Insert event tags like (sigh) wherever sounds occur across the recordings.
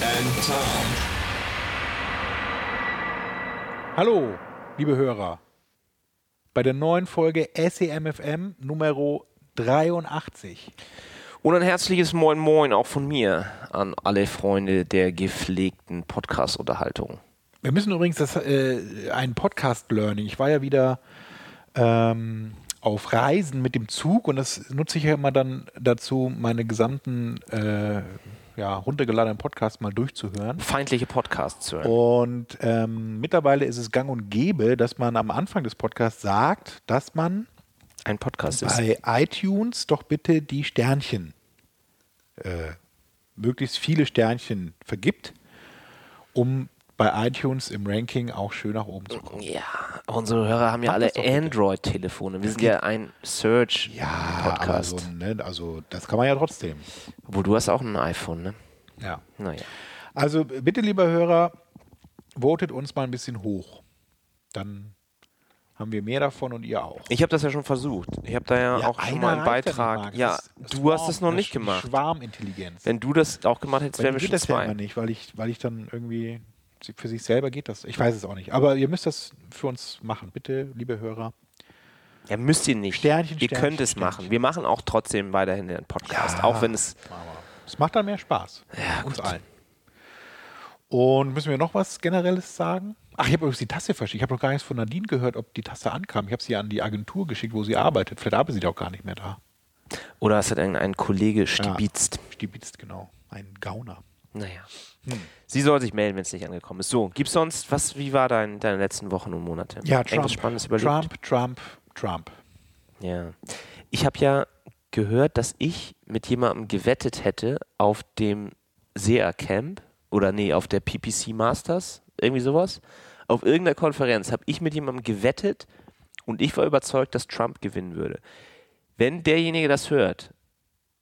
and Tom. Hallo, liebe Hörer. Bei der neuen Folge SEMFM Nummer 83. Und ein herzliches Moin Moin auch von mir an alle Freunde der gepflegten Podcast-Unterhaltung. Wir müssen übrigens das, äh, ein Podcast-Learning. Ich war ja wieder ähm, auf Reisen mit dem Zug und das nutze ich ja immer dann dazu, meine gesamten äh, ja, runtergeladenen Podcasts mal durchzuhören. Feindliche Podcasts zu hören. Und ähm, mittlerweile ist es gang und gäbe, dass man am Anfang des Podcasts sagt, dass man Ein Podcast ist. bei iTunes doch bitte die Sternchen, äh, möglichst viele Sternchen vergibt, um bei iTunes im Ranking auch schön nach oben zu kommen. Ja, unsere Hörer haben ja Mach alle. Android-Telefone. Wir sind ja ein Search-Podcast. Ja, so, ne, also das kann man ja trotzdem. Obwohl du hast auch ein iPhone, ne? Ja. Naja. Also bitte, lieber Hörer, votet uns mal ein bisschen hoch. Dann haben wir mehr davon und ihr auch. Ich habe das ja schon versucht. Ich habe da ja, auch schon mal einen Beitrag. Ja. Das du hast es noch nicht gemacht. Schwarmintelligenz. Wenn du das auch gemacht hättest, wären wir schon das ja zwei. immer nicht, weil ich, weil ich dann irgendwie für sich selber geht das. Ich weiß es auch nicht. Aber ihr müsst das für uns machen. Bitte, liebe Hörer. Ja, müsst ihr nicht. Sternchen, ihr Sternchen, könnt es Sternchen. machen. Wir machen auch trotzdem weiterhin den Podcast, Ja. auch wenn es Es macht dann mehr Spaß. Ja, uns gut. allen. Und müssen wir noch was Generelles sagen? Ach, ich habe übrigens die Tasse verschickt. Ich habe noch gar nichts von Nadine gehört, ob die Tasse ankam. Ich habe sie an die Agentur geschickt, wo sie arbeitet. Vielleicht arbeitet sie doch gar nicht mehr da. oder es hat irgendein Kollege stibitzt. Ja, stibitzt, genau. Ein Gauner. Naja. Hm. Sie soll sich melden, wenn es nicht angekommen ist. So, gibt's sonst, was, wie war dein, deine letzten Wochen und Monate? Ja, Irgendwas Trump. Spannendes überlebt? Trump, Trump, Trump. Ja. Ich habe ja gehört, dass ich mit jemandem gewettet hätte auf dem SEA Camp oder nee, auf der PPC Masters, irgendwie sowas. Auf irgendeiner Konferenz habe ich mit jemandem gewettet und ich war überzeugt, dass Trump gewinnen würde. Wenn derjenige das hört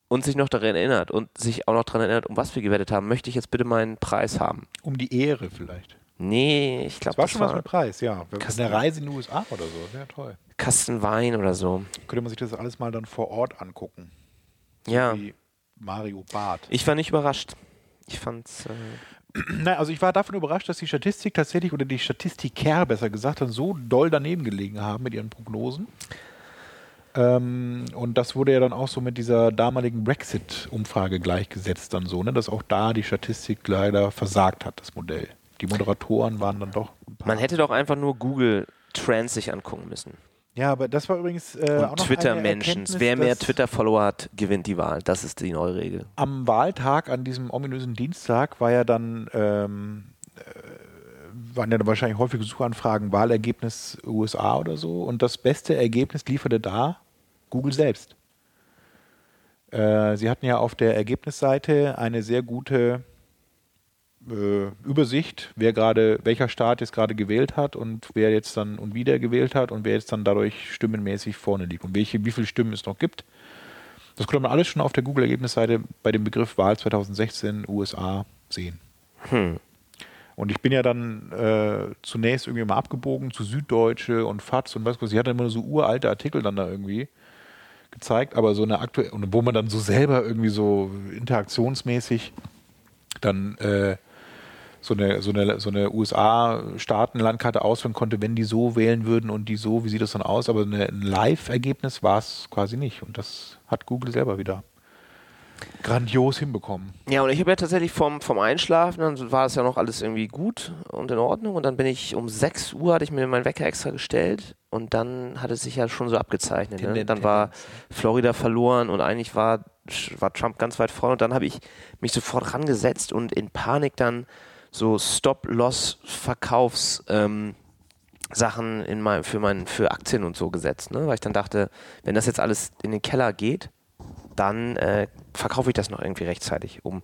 und sich noch daran erinnert und sich auch noch daran erinnert, um was wir gewettet haben, möchte ich jetzt bitte meinen Preis haben. Um die Ehre vielleicht. Nee, ich glaube, Das war das schon was war mit Preis, ja. Kasten- Eine Reise in die USA oder so. Wäre toll. Kasten Wein oder so. Könnte man sich das alles mal dann vor Ort angucken. Ja, Wie Mario Barth. ich war nicht überrascht. Ich fand's. Äh, (clears throat) Nein, also ich war davon überrascht, dass die Statistik tatsächlich, oder die Statistiker besser gesagt, dann so doll daneben gelegen haben mit ihren Prognosen. Ähm, und das wurde ja dann auch so mit dieser damaligen Brexit-Umfrage gleichgesetzt, dann so, ne, dass auch da die Statistik leider versagt hat, das Modell. Die Moderatoren waren dann doch. ein paar- Man hätte doch einfach nur Google Trends sich angucken müssen. Ja, aber das war übrigens. Äh, auch Und noch Twitter-Menschen. Wer mehr Twitter-Follower hat, gewinnt die Wahl. Das ist die neue Regel. Am Wahltag, an diesem ominösen Dienstag, war ja dann. Ähm, äh, waren ja dann wahrscheinlich häufige Suchanfragen, Wahlergebnis USA oder so. Und das beste Ergebnis lieferte da Google selbst. Äh, sie hatten ja auf der Ergebnisseite eine sehr gute äh, Übersicht, wer gerade, welcher Staat jetzt gerade gewählt hat und wer jetzt dann und wieder gewählt hat und wer jetzt dann dadurch stimmenmäßig vorne liegt und welche, wie viele Stimmen es noch gibt. Das konnte man alles schon auf der Google-Ergebnisseite bei dem Begriff Wahl 2016 USA sehen. Hm. Und ich bin ja dann äh, zunächst irgendwie mal abgebogen zu Süddeutsche und FATS und was weiß ich. Sie hatten immer so uralte Artikel dann da irgendwie gezeigt, aber so eine aktuelle, wo man dann so selber irgendwie so interaktionsmäßig dann äh, so eine, so eine, so eine USA-Staatenlandkarte ausführen konnte, wenn die so wählen würden und die so, wie sieht das dann aus? Aber eine, ein Live-Ergebnis war es quasi nicht. Und das hat Google selber wieder grandios hinbekommen. Ja, und ich habe ja tatsächlich vom, vom Einschlafen, dann war das ja noch alles irgendwie gut und in Ordnung. Und dann bin ich um 6 Uhr, hatte ich mir meinen Wecker extra gestellt. Und dann hat es sich ja schon so abgezeichnet. Ne? Dann war Florida verloren und eigentlich war, war Trump ganz weit vorne. Und dann habe ich mich sofort rangesetzt und in Panik dann so Stop-Loss-Verkaufs- ähm, Sachen in mein, für, mein, für Aktien und so gesetzt, ne? weil ich dann dachte, wenn das jetzt alles in den Keller geht, dann äh, verkaufe ich das noch irgendwie rechtzeitig, um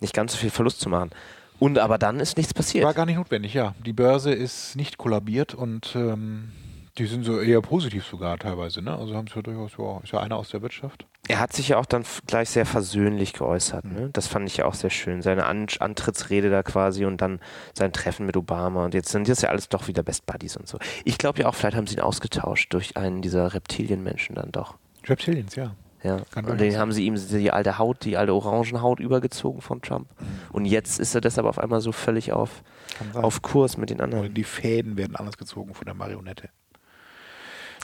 nicht ganz so viel Verlust zu machen. Und aber dann ist nichts passiert. War gar nicht notwendig, ja. Die Börse ist nicht kollabiert und ähm, die sind so eher positiv sogar teilweise, ne? Also haben sie ja durchaus, ja, ist ja einer aus der Wirtschaft. Er hat sich ja auch dann gleich sehr versöhnlich geäußert. Ne? Das fand ich ja auch sehr schön. Seine An Antrittsrede da quasi und dann sein Treffen mit Obama. Und jetzt sind das ja alles doch wieder Best Buddies und so. Ich glaube ja auch, vielleicht haben sie ihn ausgetauscht durch einen dieser Reptilienmenschen dann doch. Reptilians, ja. Ja. Kann und den haben sie ihm die alte Haut, die alte Orangenhaut übergezogen von Trump. Und jetzt ist er deshalb auf einmal so völlig auf, auf Kurs mit den anderen. die Fäden werden anders gezogen von der Marionette.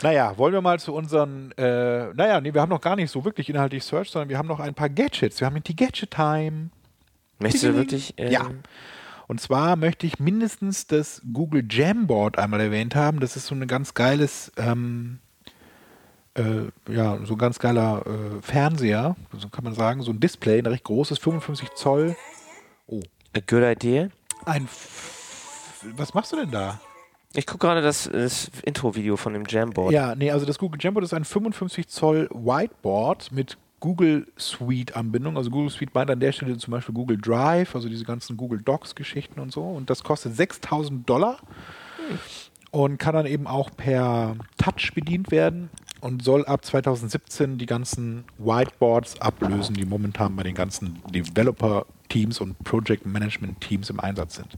Naja, wollen wir mal zu unseren, äh, naja, nee, wir haben noch gar nicht so wirklich inhaltlich Search, sondern wir haben noch ein paar Gadgets. Wir haben die Gadget Time. Möchtest du wirklich? äh, Ja. Und zwar möchte ich mindestens das Google Jamboard einmal erwähnt haben. Das ist so ein ganz geiles, ähm, äh, ja, so ein ganz geiler äh, Fernseher, so kann man sagen, so ein Display, ein recht großes, 55 Zoll. Oh, A good idea. ein, F was machst du denn da? Ich gucke gerade das, das Intro-Video von dem Jamboard. Ja, nee, also das Google Jamboard ist ein 55 Zoll Whiteboard mit Google Suite Anbindung. Also Google Suite meint an der Stelle zum Beispiel Google Drive, also diese ganzen Google Docs Geschichten und so. Und das kostet 6000 Dollar und kann dann eben auch per Touch bedient werden und soll ab 2017 die ganzen Whiteboards ablösen, die momentan bei den ganzen Developer-Teams und Project Management-Teams im Einsatz sind.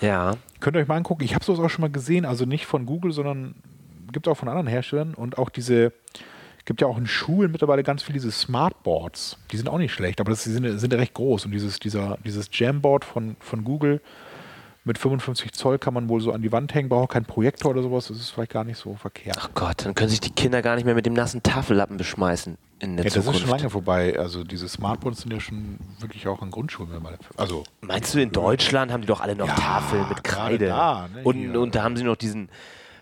ja. Könnt ihr euch mal angucken. Ich habe sowas auch schon mal gesehen, also nicht von Google, sondern gibt auch von anderen Herstellern und auch diese, gibt ja auch in Schulen mittlerweile ganz viele diese Smartboards. Die sind auch nicht schlecht, aber das sind, sind recht groß und dieses, dieser, dieses Jamboard von, von Google mit 55 Zoll kann man wohl so an die Wand hängen, braucht auch keinen Projektor oder sowas, das ist vielleicht gar nicht so verkehrt. Ach Gott, dann können sich die Kinder gar nicht mehr mit dem nassen Tafellappen beschmeißen in der ja, das Zukunft. ist schon lange vorbei. Also diese Smartboards sind ja schon wirklich auch an Grundschulen. wenn man- Also Meinst du, in Deutschland haben die doch alle noch Ja, Tafeln mit Kreide? da, ne, und, hier. und da haben sie noch diesen,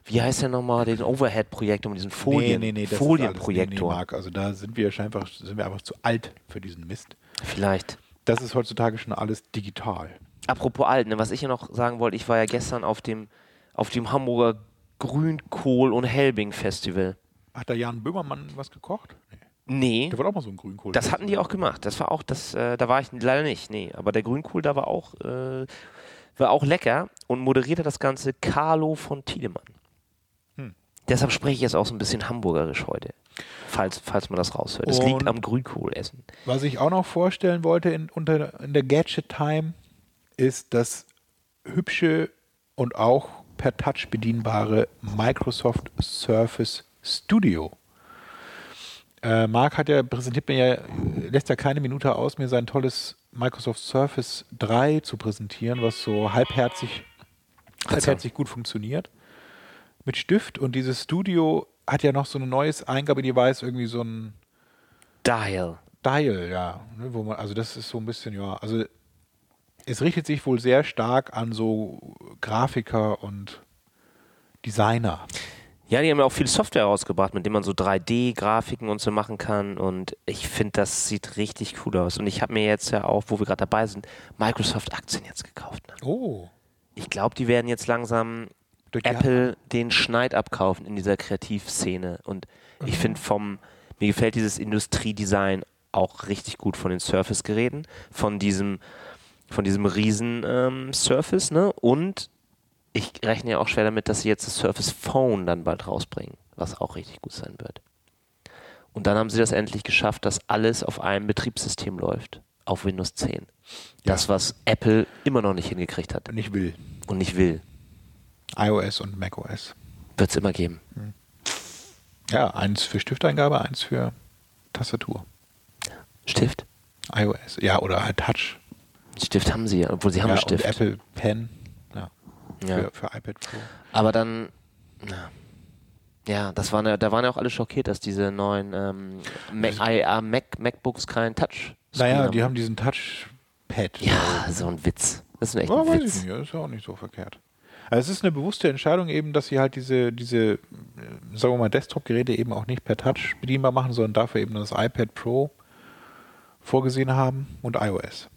wie heißt der nochmal, den Overhead-Projektor mit diesen Folien, das alles- Nee, nee, Folienprojektor. Marc, also da sind wir scheinbar sind wir einfach zu alt für diesen Mist. Vielleicht. Das ist heutzutage schon alles digital. Apropos alt, ne, was ich ja noch sagen wollte, ich war ja gestern auf dem, auf dem Hamburger Grünkohl- und Helbing-Festival. Hat da Jan Böhmermann was gekocht? Nee. Nee, Der war auch mal so ein Grünkohl. das hatten die auch gemacht. Das war auch, das, äh, da war ich leider nicht, nee. Aber der Grünkohl, da war auch, äh, war auch lecker und moderierte das Ganze Carlo von Tiedemann. Hm. Deshalb spreche ich jetzt auch so ein bisschen hamburgerisch heute. Falls, falls man das raushört. Es liegt am Grünkohlessen. Was ich auch noch vorstellen wollte in, unter, in der Gadget Time ist das hübsche und auch per Touch bedienbare Microsoft Surface Studio. Äh, Marc hat ja präsentiert mir ja, lässt ja keine Minute aus, mir sein tolles Microsoft Surface 3 zu präsentieren, was so halbherzig, halbherzig gut funktioniert. Mit Stift und dieses Studio hat ja noch so ein neues Eingabedevice, irgendwie so ein Dial. Dial, ja. Ne, wo man, also das ist so ein bisschen, ja, also es richtet sich wohl sehr stark an so Grafiker und Designer. Ja, die haben ja auch viel Software rausgebracht, mit dem man so 3D-Grafiken und so machen kann. Und ich finde, das sieht richtig cool aus. Und ich habe mir jetzt ja auch, wo wir gerade dabei sind, Microsoft-Aktien jetzt gekauft. Ne? Oh. Ich glaube, die werden jetzt langsam Apple den Schneid abkaufen in dieser Kreativszene. Und ich finde vom, mir gefällt dieses Industriedesign auch richtig gut von den Surface-Geräten, von diesem, von diesem riesen ähm, Surface, ne? Und ich rechne ja auch schwer damit, dass sie jetzt das Surface Phone dann bald rausbringen, was auch richtig gut sein wird. Und dann haben sie das endlich geschafft, dass alles auf einem Betriebssystem läuft, auf Windows 10. Das, was Apple immer noch nicht hingekriegt hat nicht will. und nicht will, iOS und macOS. wird es immer geben. Ja, eins für Stifteingabe, eins für Tastatur. Stift? iOS. Ja, oder halt Touch. Stift haben sie ja, obwohl sie haben ja, einen Stift. Apple Pen. Ja. Ja. Für, für iPad Pro. Aber dann, na, ja, das waren ja, da waren ja auch alle schockiert, dass diese neuen ähm, Mac, IA Mac, MacBooks keinen Touch. Naja, die haben diesen Touchpad. Ja, so ein Witz. Das ist echt Ja, ein weiß Witz. ich nicht, das ist ja auch nicht so verkehrt. Also es ist eine bewusste Entscheidung eben, dass sie halt diese, diese, äh, sagen wir mal, Desktop-Geräte eben auch nicht per Touch bedienbar machen, sondern dafür eben das iPad Pro vorgesehen haben und iOS.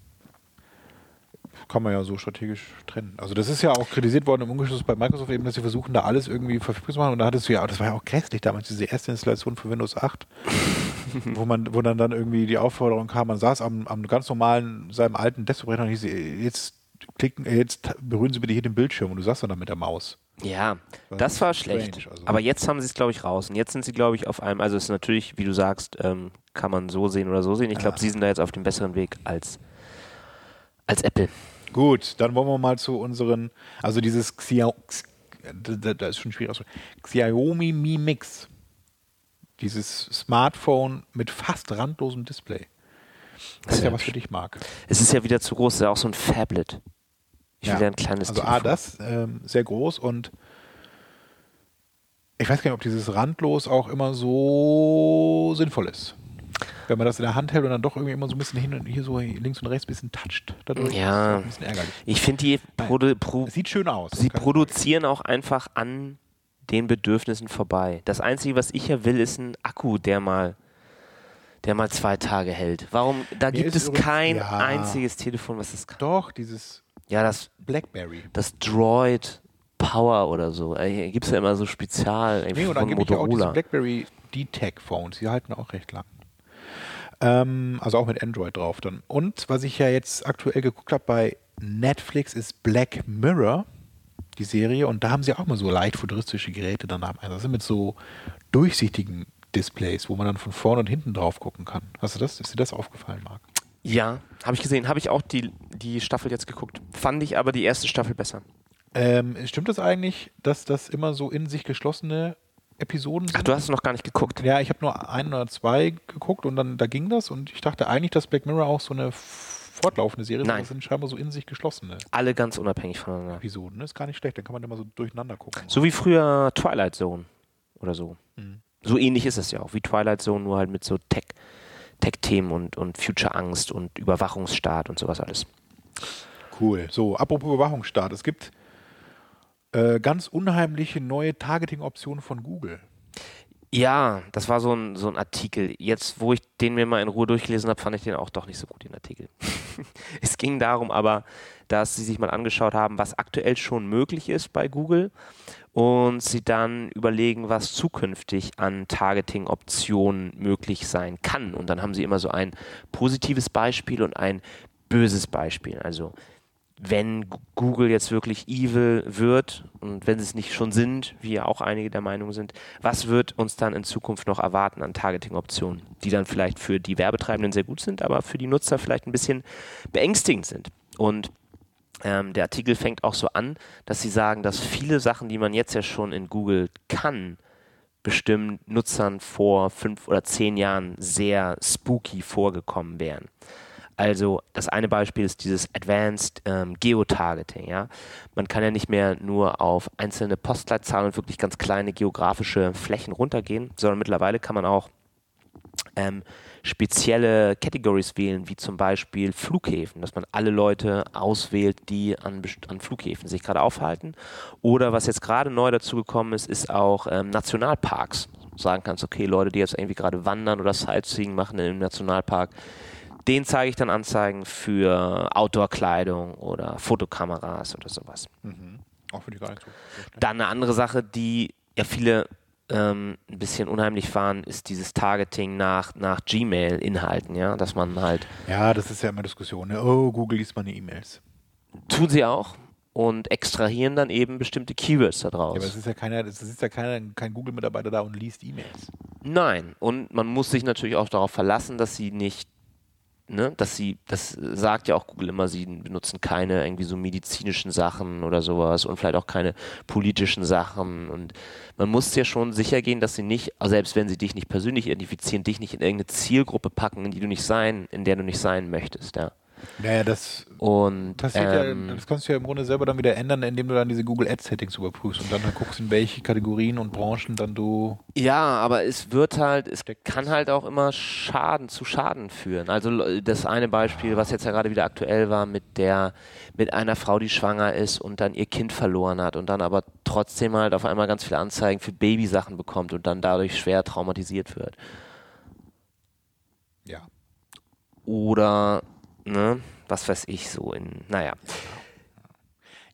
Kann man ja so strategisch trennen. Also das ist ja auch kritisiert worden im Umgeschluss bei Microsoft eben, dass sie versuchen, da alles irgendwie verfügbar zu machen. Und da hattest du ja, das war ja auch grässlich damals, diese erste Installation für Windows 8. (laughs) wo man, wo dann, dann irgendwie die Aufforderung kam, man saß am, am ganz normalen, seinem alten Desktop-Rechner und hieß, jetzt klicken, äh, jetzt berühren Sie bitte hier den Bildschirm und du saßt dann da mit der Maus. Ja, Das das war strange, schlecht. also. Aber jetzt haben sie es, glaube ich, raus. Und jetzt sind sie, glaube ich, auf einem, also es ist natürlich, wie du sagst, ähm, kann man so sehen oder so sehen. Ich glaube, sie sind da jetzt auf dem besseren Weg als, als Apple. Gut, dann wollen wir mal zu unseren, also dieses Xia, da, ist schon schwierig. Xiaomi Mi Mix. Dieses Smartphone mit fast randlosem Display. Das ist ja was für dich, Marc. Es ist ja wieder zu groß, es ist ja auch so ein Phablet. Ich will ja ein kleines Also A, Telefon. das, ähm, sehr groß und ich weiß gar nicht, ob dieses randlos auch immer so sinnvoll ist. Wenn man das in der Hand hält und dann doch irgendwie immer so ein bisschen hin und hier so links und rechts ein bisschen toucht. Dadurch Ja. ist das ein bisschen ärgerlich. Ich finde, die produ pro sieht schön aus. sie produzieren auch einfach an den Bedürfnissen vorbei. Das Einzige, was ich ja will, ist ein Akku, der mal, der mal zwei Tage hält. Warum? Da Mir gibt es kein ja. einziges Telefon, was das kann. Doch, dieses Ja, das, Blackberry. das Droid Power oder so. Äh, Gibt es ja immer so Spezial Nee, und von angeblich ja auch diese Motorola. BlackBerry D-Tech-Phones, die halten auch recht lang. Ähm, also auch mit Android drauf dann. Und was ich ja jetzt aktuell geguckt habe bei Netflix ist Black Mirror, die Serie. Und da haben sie auch mal so leicht futuristische Geräte dann haben. Also das sind mit so durchsichtigen Displays, wo man dann von vorne und hinten drauf gucken kann. Hast du das? Ist dir das aufgefallen, Marc? Ja, habe ich gesehen. Habe ich auch die, die Staffel jetzt geguckt. Fand ich aber die erste Staffel besser. Ähm, stimmt das eigentlich, dass das immer so in sich geschlossene Episoden sind? Ach, du hast es noch gar nicht geguckt. Ja, ich habe nur ein oder zwei geguckt und dann da ging das und ich dachte eigentlich, dass Black Mirror auch so eine fortlaufende Serie ist. Nein. aber Das sind scheinbar so in sich geschlossene Alle ganz unabhängig voneinander. Episoden. Das ist gar nicht schlecht, dann kann man immer so durcheinander gucken. So wie früher Twilight Zone oder so. Mhm. So ähnlich ist es ja auch, wie Twilight Zone, nur halt mit so Tech, Tech-Themen und, und Future-Angst und Überwachungsstaat und sowas alles. Cool. So, apropos Überwachungsstaat. Es gibt äh, ganz unheimliche neue Targeting-Optionen von Google. Ja, das war so ein, so ein Artikel. Jetzt, wo ich den mir mal in Ruhe durchgelesen habe, fand ich den auch doch nicht so gut, den Artikel. (laughs) es ging darum aber, dass sie sich mal angeschaut haben, was aktuell schon möglich ist bei Google und sie dann überlegen, was zukünftig an Targeting-Optionen möglich sein kann. Und dann haben sie immer so ein positives Beispiel und ein böses Beispiel. Also wenn Google jetzt wirklich evil wird und wenn sie es nicht schon sind, wie ja auch einige der Meinung sind, was wird uns dann in Zukunft noch erwarten an Targeting-Optionen, die dann vielleicht für die Werbetreibenden sehr gut sind, aber für die Nutzer vielleicht ein bisschen beängstigend sind. Und ähm, der Artikel fängt auch so an, dass sie sagen, dass viele Sachen, die man jetzt ja schon in Google kann, bestimmt Nutzern vor fünf oder zehn Jahren sehr spooky vorgekommen wären. Also das eine Beispiel ist dieses Advanced ähm, Geotargeting. Ja? Man kann ja nicht mehr nur auf einzelne Postleitzahlen und wirklich ganz kleine geografische Flächen runtergehen, sondern mittlerweile kann man auch ähm, spezielle Categories wählen, wie zum Beispiel Flughäfen, dass man alle Leute auswählt, die an, an Flughäfen sich gerade aufhalten. Oder was jetzt gerade neu dazugekommen ist, ist auch ähm, Nationalparks. Sagen kannst, okay, Leute, die jetzt irgendwie gerade wandern oder Sightseeing machen im Nationalpark, den zeige ich dann Anzeigen für Outdoor-Kleidung oder Fotokameras oder sowas. Auch für die gar nicht so. Dann eine andere Sache, die ja viele ähm, ein bisschen unheimlich waren, ist dieses Targeting nach, nach Gmail-Inhalten, ja, dass man halt, Ja, das ist ja immer Diskussion. Ne? Oh, Google liest meine E-Mails. tun sie auch und extrahieren dann eben bestimmte Keywords Ja, daraus. aber es ist ja keiner, es ist ja keiner, kein Google-Mitarbeiter da und liest E-Mails. Nein, und man muss sich natürlich auch darauf verlassen, dass sie nicht, ne, dass sie, das sagt ja auch Google immer, sie benutzen keine irgendwie so medizinischen Sachen oder sowas und vielleicht auch keine politischen Sachen und man muss ja schon sicher gehen, dass sie nicht, selbst wenn sie dich nicht persönlich identifizieren, dich nicht in irgendeine Zielgruppe packen, in die du nicht sein, in der du nicht sein möchtest, ja. Naja, das Und passiert ähm, ja, das kannst du ja im Grunde selber dann wieder ändern, indem du dann diese Google Ads Settings überprüfst und dann halt guckst, in welche Kategorien und Branchen dann du. Ja, aber es wird halt, es kann halt auch immer Schaden zu Schaden führen. Also das eine Beispiel, was jetzt ja gerade wieder aktuell war, mit der, mit einer Frau, die schwanger ist und dann ihr Kind verloren hat und dann aber trotzdem halt auf einmal ganz viele Anzeigen für Babysachen bekommt und dann dadurch schwer traumatisiert wird. Ja. Oder, ne, was weiß ich so in, naja.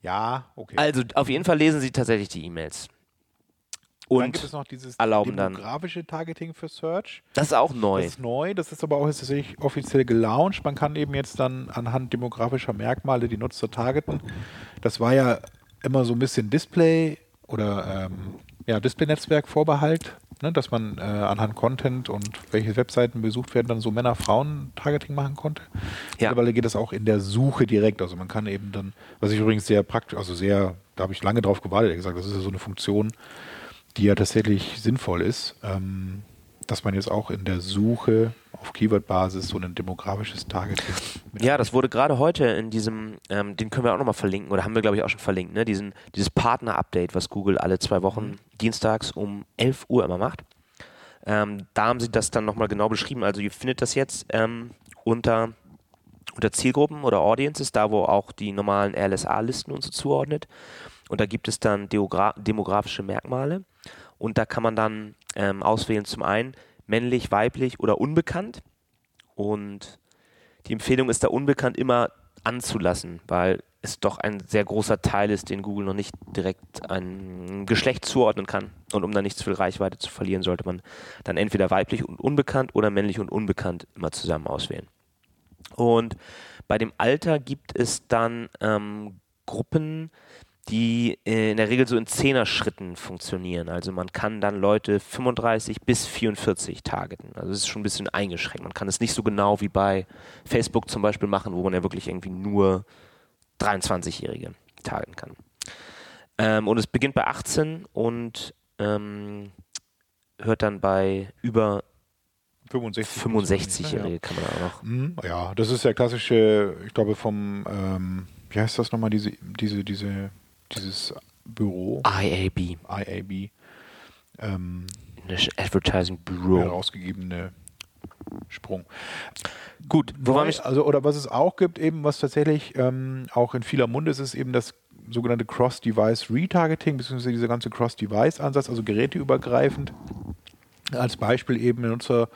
Ja, okay. Also auf jeden Fall lesen sie tatsächlich die E-Mails. dann Und gibt es noch dieses erlauben dann- demografische Targeting für Search. das ist auch neu. Das ist neu, das ist aber auch jetzt tatsächlich offiziell gelauncht. Man kann eben jetzt dann anhand demografischer Merkmale die Nutzer targeten. Das war ja immer so ein bisschen Display oder ähm, ja, Display-Netzwerk Vorbehalt, ne, dass man äh, anhand Content und welche Webseiten besucht werden, dann so Männer-Frauen-Targeting machen konnte. Ja. Mittlerweile geht das auch in der Suche direkt. Also man kann eben dann, was ich übrigens sehr praktisch, also sehr, da habe ich lange drauf gewartet, gesagt, das ist ja so eine Funktion, die ja tatsächlich sinnvoll ist, ähm, dass man jetzt auch in der Suche auf Keyword-Basis so ein demografisches Targeting mit Ja, das wurde gerade heute in diesem, ähm, den können wir auch nochmal verlinken, oder haben wir, glaube ich, auch schon verlinkt, ne? Diesen, dieses Partner-Update, was Google alle zwei Wochen dienstags um 11 Uhr immer macht. Ähm, da haben sie das dann nochmal genau beschrieben. Also ihr findet das jetzt ähm, unter, unter Zielgruppen oder Audiences, da wo auch die normalen RLSA-Listen und so zuordnet. Und da gibt es dann deogra- demografische Merkmale. Und da kann man dann ähm, auswählen, zum einen männlich, weiblich oder unbekannt. Und die Empfehlung ist da unbekannt immer anzulassen, weil es doch ein sehr großer Teil ist, den Google noch nicht direkt ein Geschlecht zuordnen kann. Und um da nicht zu viel Reichweite zu verlieren, sollte man dann entweder weiblich und unbekannt oder männlich und unbekannt immer zusammen auswählen. Und bei dem Alter gibt es dann ähm, Gruppen, die äh, in der Regel so in Zehner-Schritten funktionieren. Also man kann dann Leute 35 bis 44 targeten. Also es ist schon ein bisschen eingeschränkt. Man kann es nicht so genau wie bei Facebook zum Beispiel machen, wo man ja wirklich irgendwie nur 23-Jährige targeten kann. Ähm, und es beginnt bei 18 und ähm, hört dann bei über 65. 65-Jährige kann man auch noch. Mhm, Ja, das ist der klassische, ich glaube vom, ähm, wie heißt das nochmal, diese, diese, diese, dieses Büro, IAB, IAB, ähm, National Advertising Bureau. herausgegebene Sprung. Gut, wo war ich? also oder was es auch gibt, eben was tatsächlich ähm, auch in vieler Munde ist, ist eben das sogenannte Cross-Device Retargeting, beziehungsweise dieser ganze Cross-Device-Ansatz, also geräteübergreifend. Als Beispiel eben, der Nutzer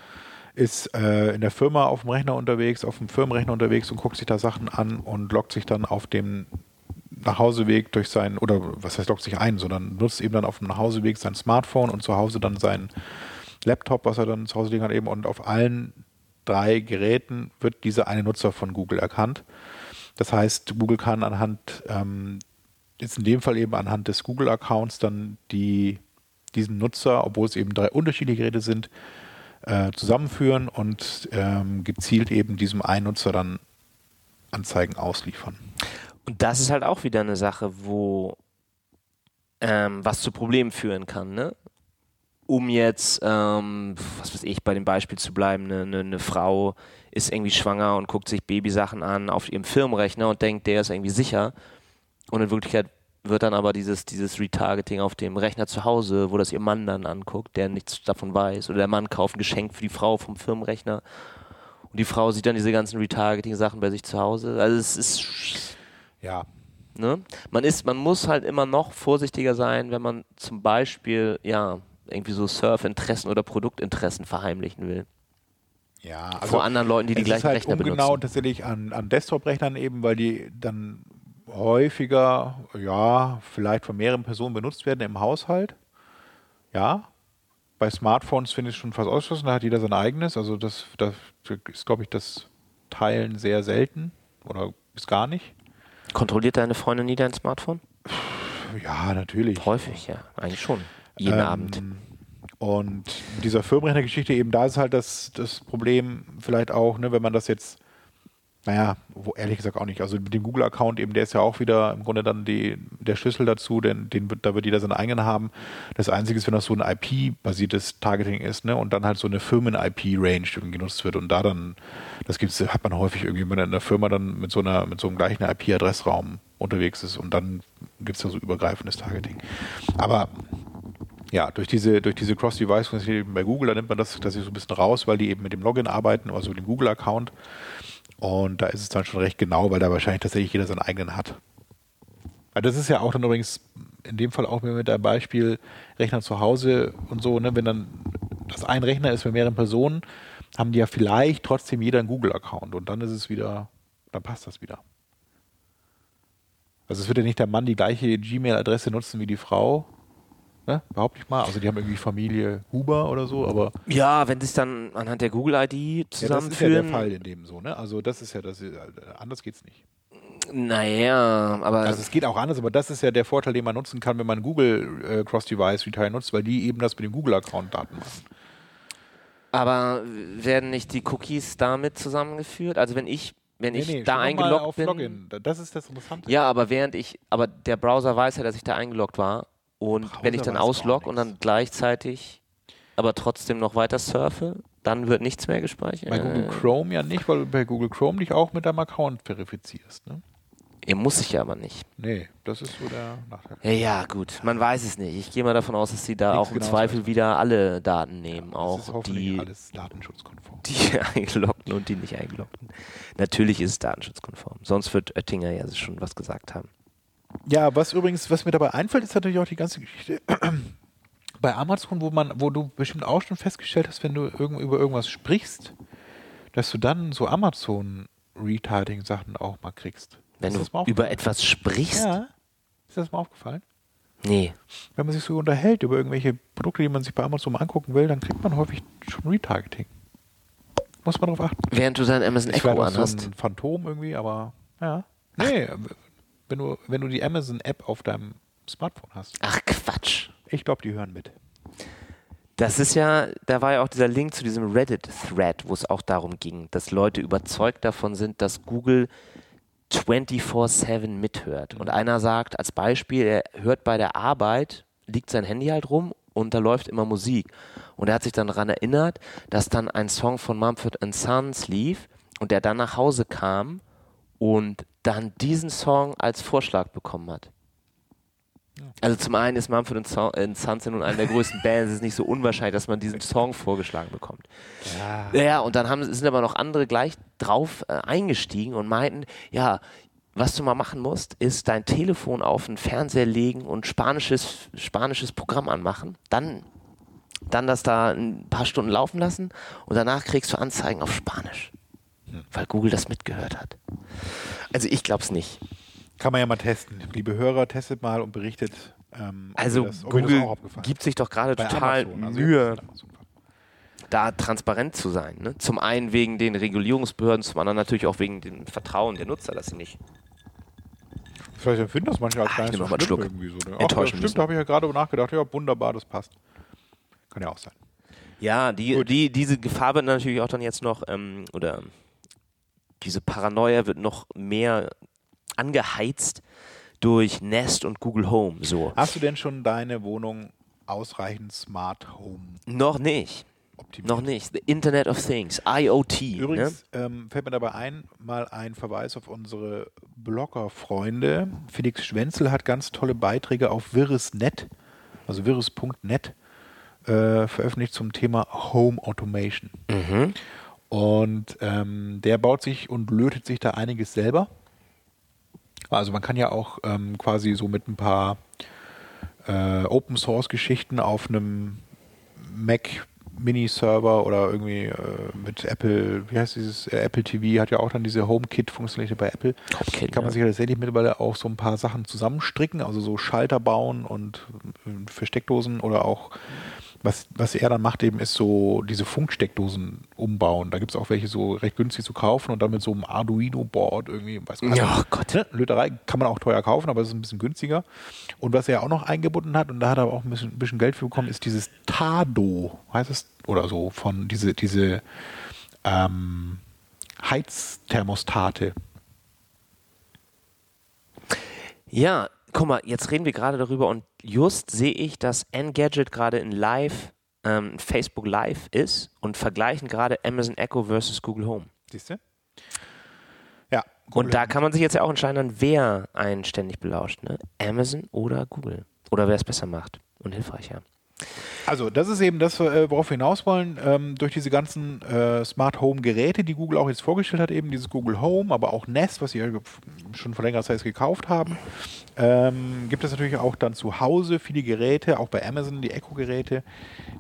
ist äh, in der Firma auf dem Rechner unterwegs, auf dem Firmenrechner unterwegs und guckt sich da Sachen an und loggt sich dann auf dem Nachhauseweg durch sein, oder was heißt loggt sich ein, sondern nutzt eben dann auf dem Nachhauseweg sein Smartphone und zu Hause dann sein Laptop, was er dann zu Hause liegen hat eben und auf allen drei Geräten wird dieser eine Nutzer von Google erkannt. Das heißt, Google kann anhand, ähm, jetzt in dem Fall eben anhand des Google-Accounts dann die, diesen Nutzer, obwohl es eben drei unterschiedliche Geräte sind, äh, zusammenführen und ähm, gezielt eben diesem einen Nutzer dann Anzeigen ausliefern. Und das ist halt auch wieder eine Sache, wo ähm, was zu Problemen führen kann, ne? Um jetzt, ähm, was weiß ich, bei dem Beispiel zu bleiben, eine, eine, eine Frau ist irgendwie schwanger und guckt sich Babysachen an auf ihrem Firmenrechner und denkt, der ist irgendwie sicher. Und in Wirklichkeit wird dann aber dieses, dieses Retargeting auf dem Rechner zu Hause, wo das ihr Mann dann anguckt, der nichts davon weiß. Oder der Mann kauft ein Geschenk für die Frau vom Firmenrechner. Und die Frau sieht dann diese ganzen Retargeting-Sachen bei sich zu Hause. Also es ist Ja, Ne? Man ist, man muss halt immer noch vorsichtiger sein, wenn man zum Beispiel, ja, irgendwie so Surfinteressen oder Produktinteressen verheimlichen will. ja. vor anderen Leuten, die die gleichen halt Rechner benutzen. tatsächlich an, an Desktop-Rechnern eben, weil die dann häufiger, ja, vielleicht von mehreren Personen benutzt werden im Haushalt. Ja. Bei Smartphones finde ich es schon fast ausgeschlossen, da hat jeder sein eigenes. Also das, das ist, glaube ich, das Teilen sehr selten oder bis gar nicht. Kontrolliert deine Freundin nie dein Smartphone? Ja, natürlich. Häufig, ja. Eigentlich schon. Jeden Ähm, Abend. Und mit dieser Firmenrechnergeschichte eben, da ist halt das, das Problem vielleicht auch, ne, wenn man das jetzt, naja, wo, ehrlich gesagt auch nicht. Also mit dem Google-Account eben, der ist ja auch wieder im Grunde dann die, der Schlüssel dazu, denn den da wird jeder seinen eigenen haben. Das Einzige ist, wenn das so ein IP-basiertes Targeting ist, ne, und dann halt so eine Firmen-IP-Range genutzt wird und da dann, das gibt's, hat man häufig irgendwie, wenn man in der Firma dann mit so einer, mit so einem gleichen IP-Adressraum unterwegs ist und dann gibt es da so übergreifendes Targeting. Aber ja, durch diese, durch diese Cross-Device-Funktion bei Google, da nimmt man das tatsächlich so ein bisschen raus, weil die eben mit dem Login arbeiten, also mit dem Google-Account. Und da ist es dann schon recht genau, weil da wahrscheinlich tatsächlich jeder seinen eigenen hat. Weil das ist ja auch dann übrigens in dem Fall auch mit dem Beispiel Rechner zu Hause und so, ne, wenn dann das ein Rechner ist mit mehreren Personen, haben die ja vielleicht trotzdem jeder einen Google-Account und dann ist es wieder, dann passt das wieder. Also es wird ja nicht der Mann die gleiche Gmail-Adresse nutzen wie die Frau, Ne? Behaupte ich mal. Also die haben irgendwie Familie Huber oder so, aber Ja, wenn sie es dann anhand der Google-ID ja, das ist ja zusammenführen. der Fall in dem so, ne? Also das ist ja das, anders geht's nicht. Naja, aber Also es geht auch anders, aber das ist ja der Vorteil, den man nutzen kann, wenn man Google äh, Cross-Device Retire nutzt, weil die eben das mit dem Google-Account Daten machen. Aber werden nicht die Cookies damit zusammengeführt? Also wenn ich, wenn ich schau da eingeloggt bin. Login. Da- Das ist das Interessante. Ja, aber während ich, aber der Browser weiß ja, dass ich da eingeloggt war. Und Browser wenn ich dann auslogge und dann gleichzeitig aber trotzdem noch weiter surfe, dann wird nichts mehr gespeichert. Bei Google Chrome ja nicht, weil du bei Google Chrome dich auch mit deinem Account verifizierst. Ne? Ihr muss ich ja aber nicht. Nee, das ist so der Nachteil. Ja, ja, gut. Man weiß es nicht. Ich gehe mal davon aus, dass sie da Nichts auch im genaues Zweifel weiß wieder alle Daten nehmen. das ist auch hoffentlich die, alles datenschutzkonform. die (laughs) eingeloggten und die nicht eingeloggten. Natürlich ist es datenschutzkonform. Sonst wird Oettinger ja schon was gesagt haben. Ja, was übrigens, was mir dabei einfällt, ist natürlich auch die ganze Geschichte (clears throat) bei Amazon, wo man, wo du bestimmt auch schon festgestellt hast, wenn du irgend, über irgendwas sprichst, dass du dann so Amazon Retargeting Sachen auch mal kriegst. Wenn du über etwas sprichst? Ja. Ist das mal aufgefallen? Nee. Wenn man sich so unterhält über irgendwelche Produkte, die man sich bei Amazon mal angucken will, dann kriegt man häufig schon Retargeting. Muss man darauf achten. Während du dein Amazon Echo auch so anhast. ein Phantom irgendwie, aber ja. Nee, wenn du, wenn du die Amazon-App auf deinem Smartphone hast. Ach Quatsch. Ich glaube, die hören mit. Das ist ja, da war ja auch dieser Link zu diesem Reddit-Thread, wo es auch darum ging, dass Leute überzeugt davon sind, dass Google 24-7 mithört. Und einer sagt als Beispiel, er hört bei der Arbeit, liegt sein Handy halt rum und da läuft immer Musik. Und er hat sich dann daran erinnert, dass dann ein Song von Mumford Sons lief und er dann nach Hause kam und dann diesen Song als Vorschlag bekommen hat. Also zum einen ist Mumford So- Sons ja nun eine der größten Bands, es ist nicht so unwahrscheinlich, dass man diesen Song vorgeschlagen bekommt. Ja. Ja, und dann haben, sind aber noch andere gleich drauf äh, eingestiegen und meinten, ja, was du mal machen musst, ist dein Telefon auf den Fernseher legen und spanisches, spanisches Programm anmachen. Dann, dann das da ein paar Stunden laufen lassen und danach kriegst du Anzeigen auf Spanisch. Weil Google das mitgehört hat. Also ich glaub's nicht. Kann man ja mal testen. Liebe Hörer, testet mal und berichtet. Ähm, Also das, Google gibt sich doch gerade total Amazon, also Mühe, da transparent zu sein. Ne? Zum einen wegen den Regulierungsbehörden, zum anderen natürlich auch wegen dem Vertrauen der Nutzer, dass sie nicht. Vielleicht empfinden das manche als Ah, gar ich nicht so schlimm Schluck. irgendwie so. Ne? Ach, stimmt, müssen. da habe ich ja gerade nachgedacht, ja, wunderbar, das passt. Kann ja auch sein. Ja, die, Gut. die, diese Gefahr wird natürlich auch dann jetzt noch, ähm, oder diese Paranoia wird noch mehr angeheizt durch Nest und Google Home. So. Hast du denn schon deine Wohnung ausreichend Smart Home Noch nicht. optimiert? Noch nicht. The Internet of Things, IoT. ne? Übrigens ähm, fällt mir dabei ein, mal ein Verweis auf unsere Blogger-Freunde. Felix Schwenzel hat ganz tolle Beiträge auf Virus.net, also virus.net, äh, veröffentlicht zum Thema Home Automation. Mhm. Und ähm, der baut sich und lötet sich da einiges selber. Also man kann ja auch ähm, quasi so mit ein paar äh, Open Source Geschichten auf einem Mac Mini-Server oder irgendwie äh, mit Apple, wie heißt dieses, äh, Apple TV hat ja auch dann diese HomeKit-Funktionalität bei Apple. HomeKit, kann man sich ja tatsächlich mittlerweile auch so ein paar Sachen zusammenstricken, also so Schalter bauen und äh, für Steckdosen oder auch, was, was er dann macht, eben ist so diese Funksteckdosen umbauen. Da gibt es auch welche so recht günstig zu kaufen und dann mit so einem Arduino-Board irgendwie, weiß man Ja, oh Gott. Ne? Löterei kann man auch teuer kaufen, aber es ist ein bisschen günstiger. Und was er auch noch eingebunden hat, und da hat er auch ein bisschen, ein bisschen Geld für bekommen, ist dieses Tado, heißt es, oder so, von diese, diese ähm, Heizthermostate. Ja, guck mal, jetzt reden wir gerade darüber und just sehe ich, dass Engadget gerade in Live, ähm, Facebook Live ist und vergleichen gerade Amazon Echo versus Google Home. Siehst du? Ja. Und da kann man sich jetzt ja auch entscheiden, wer einen ständig belauscht, ne? Amazon oder Google. Oder wer es besser macht und hilfreicher. Also, das ist eben das, äh, worauf wir hinaus wollen. Ähm, durch diese ganzen äh, Smart Home Geräte, die Google auch jetzt vorgestellt hat, eben dieses Google Home, aber auch Nest, was sie schon vor längerer Zeit gekauft haben, ähm, gibt es natürlich auch dann zu Hause viele Geräte, auch bei Amazon die Echo-Geräte,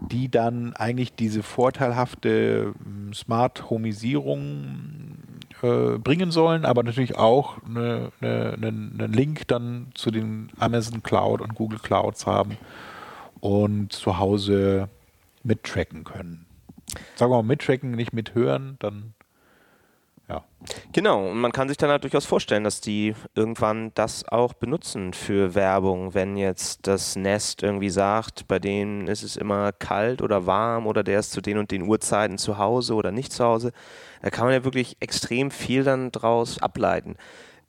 die dann eigentlich diese vorteilhafte ähm, Smart Homeisierung äh, bringen sollen, aber natürlich auch eine, eine, einen einen Link dann zu den Amazon Cloud und Google Clouds haben und zu Hause mittracken können. Sagen wir mal mittracken, nicht mithören, dann ja. Genau, und man kann sich dann halt durchaus vorstellen, dass die irgendwann das auch benutzen für Werbung, wenn jetzt das Nest irgendwie sagt, bei denen ist es immer kalt oder warm oder der ist zu den und den Uhrzeiten zu Hause oder nicht zu Hause. Da kann man ja wirklich extrem viel dann draus ableiten.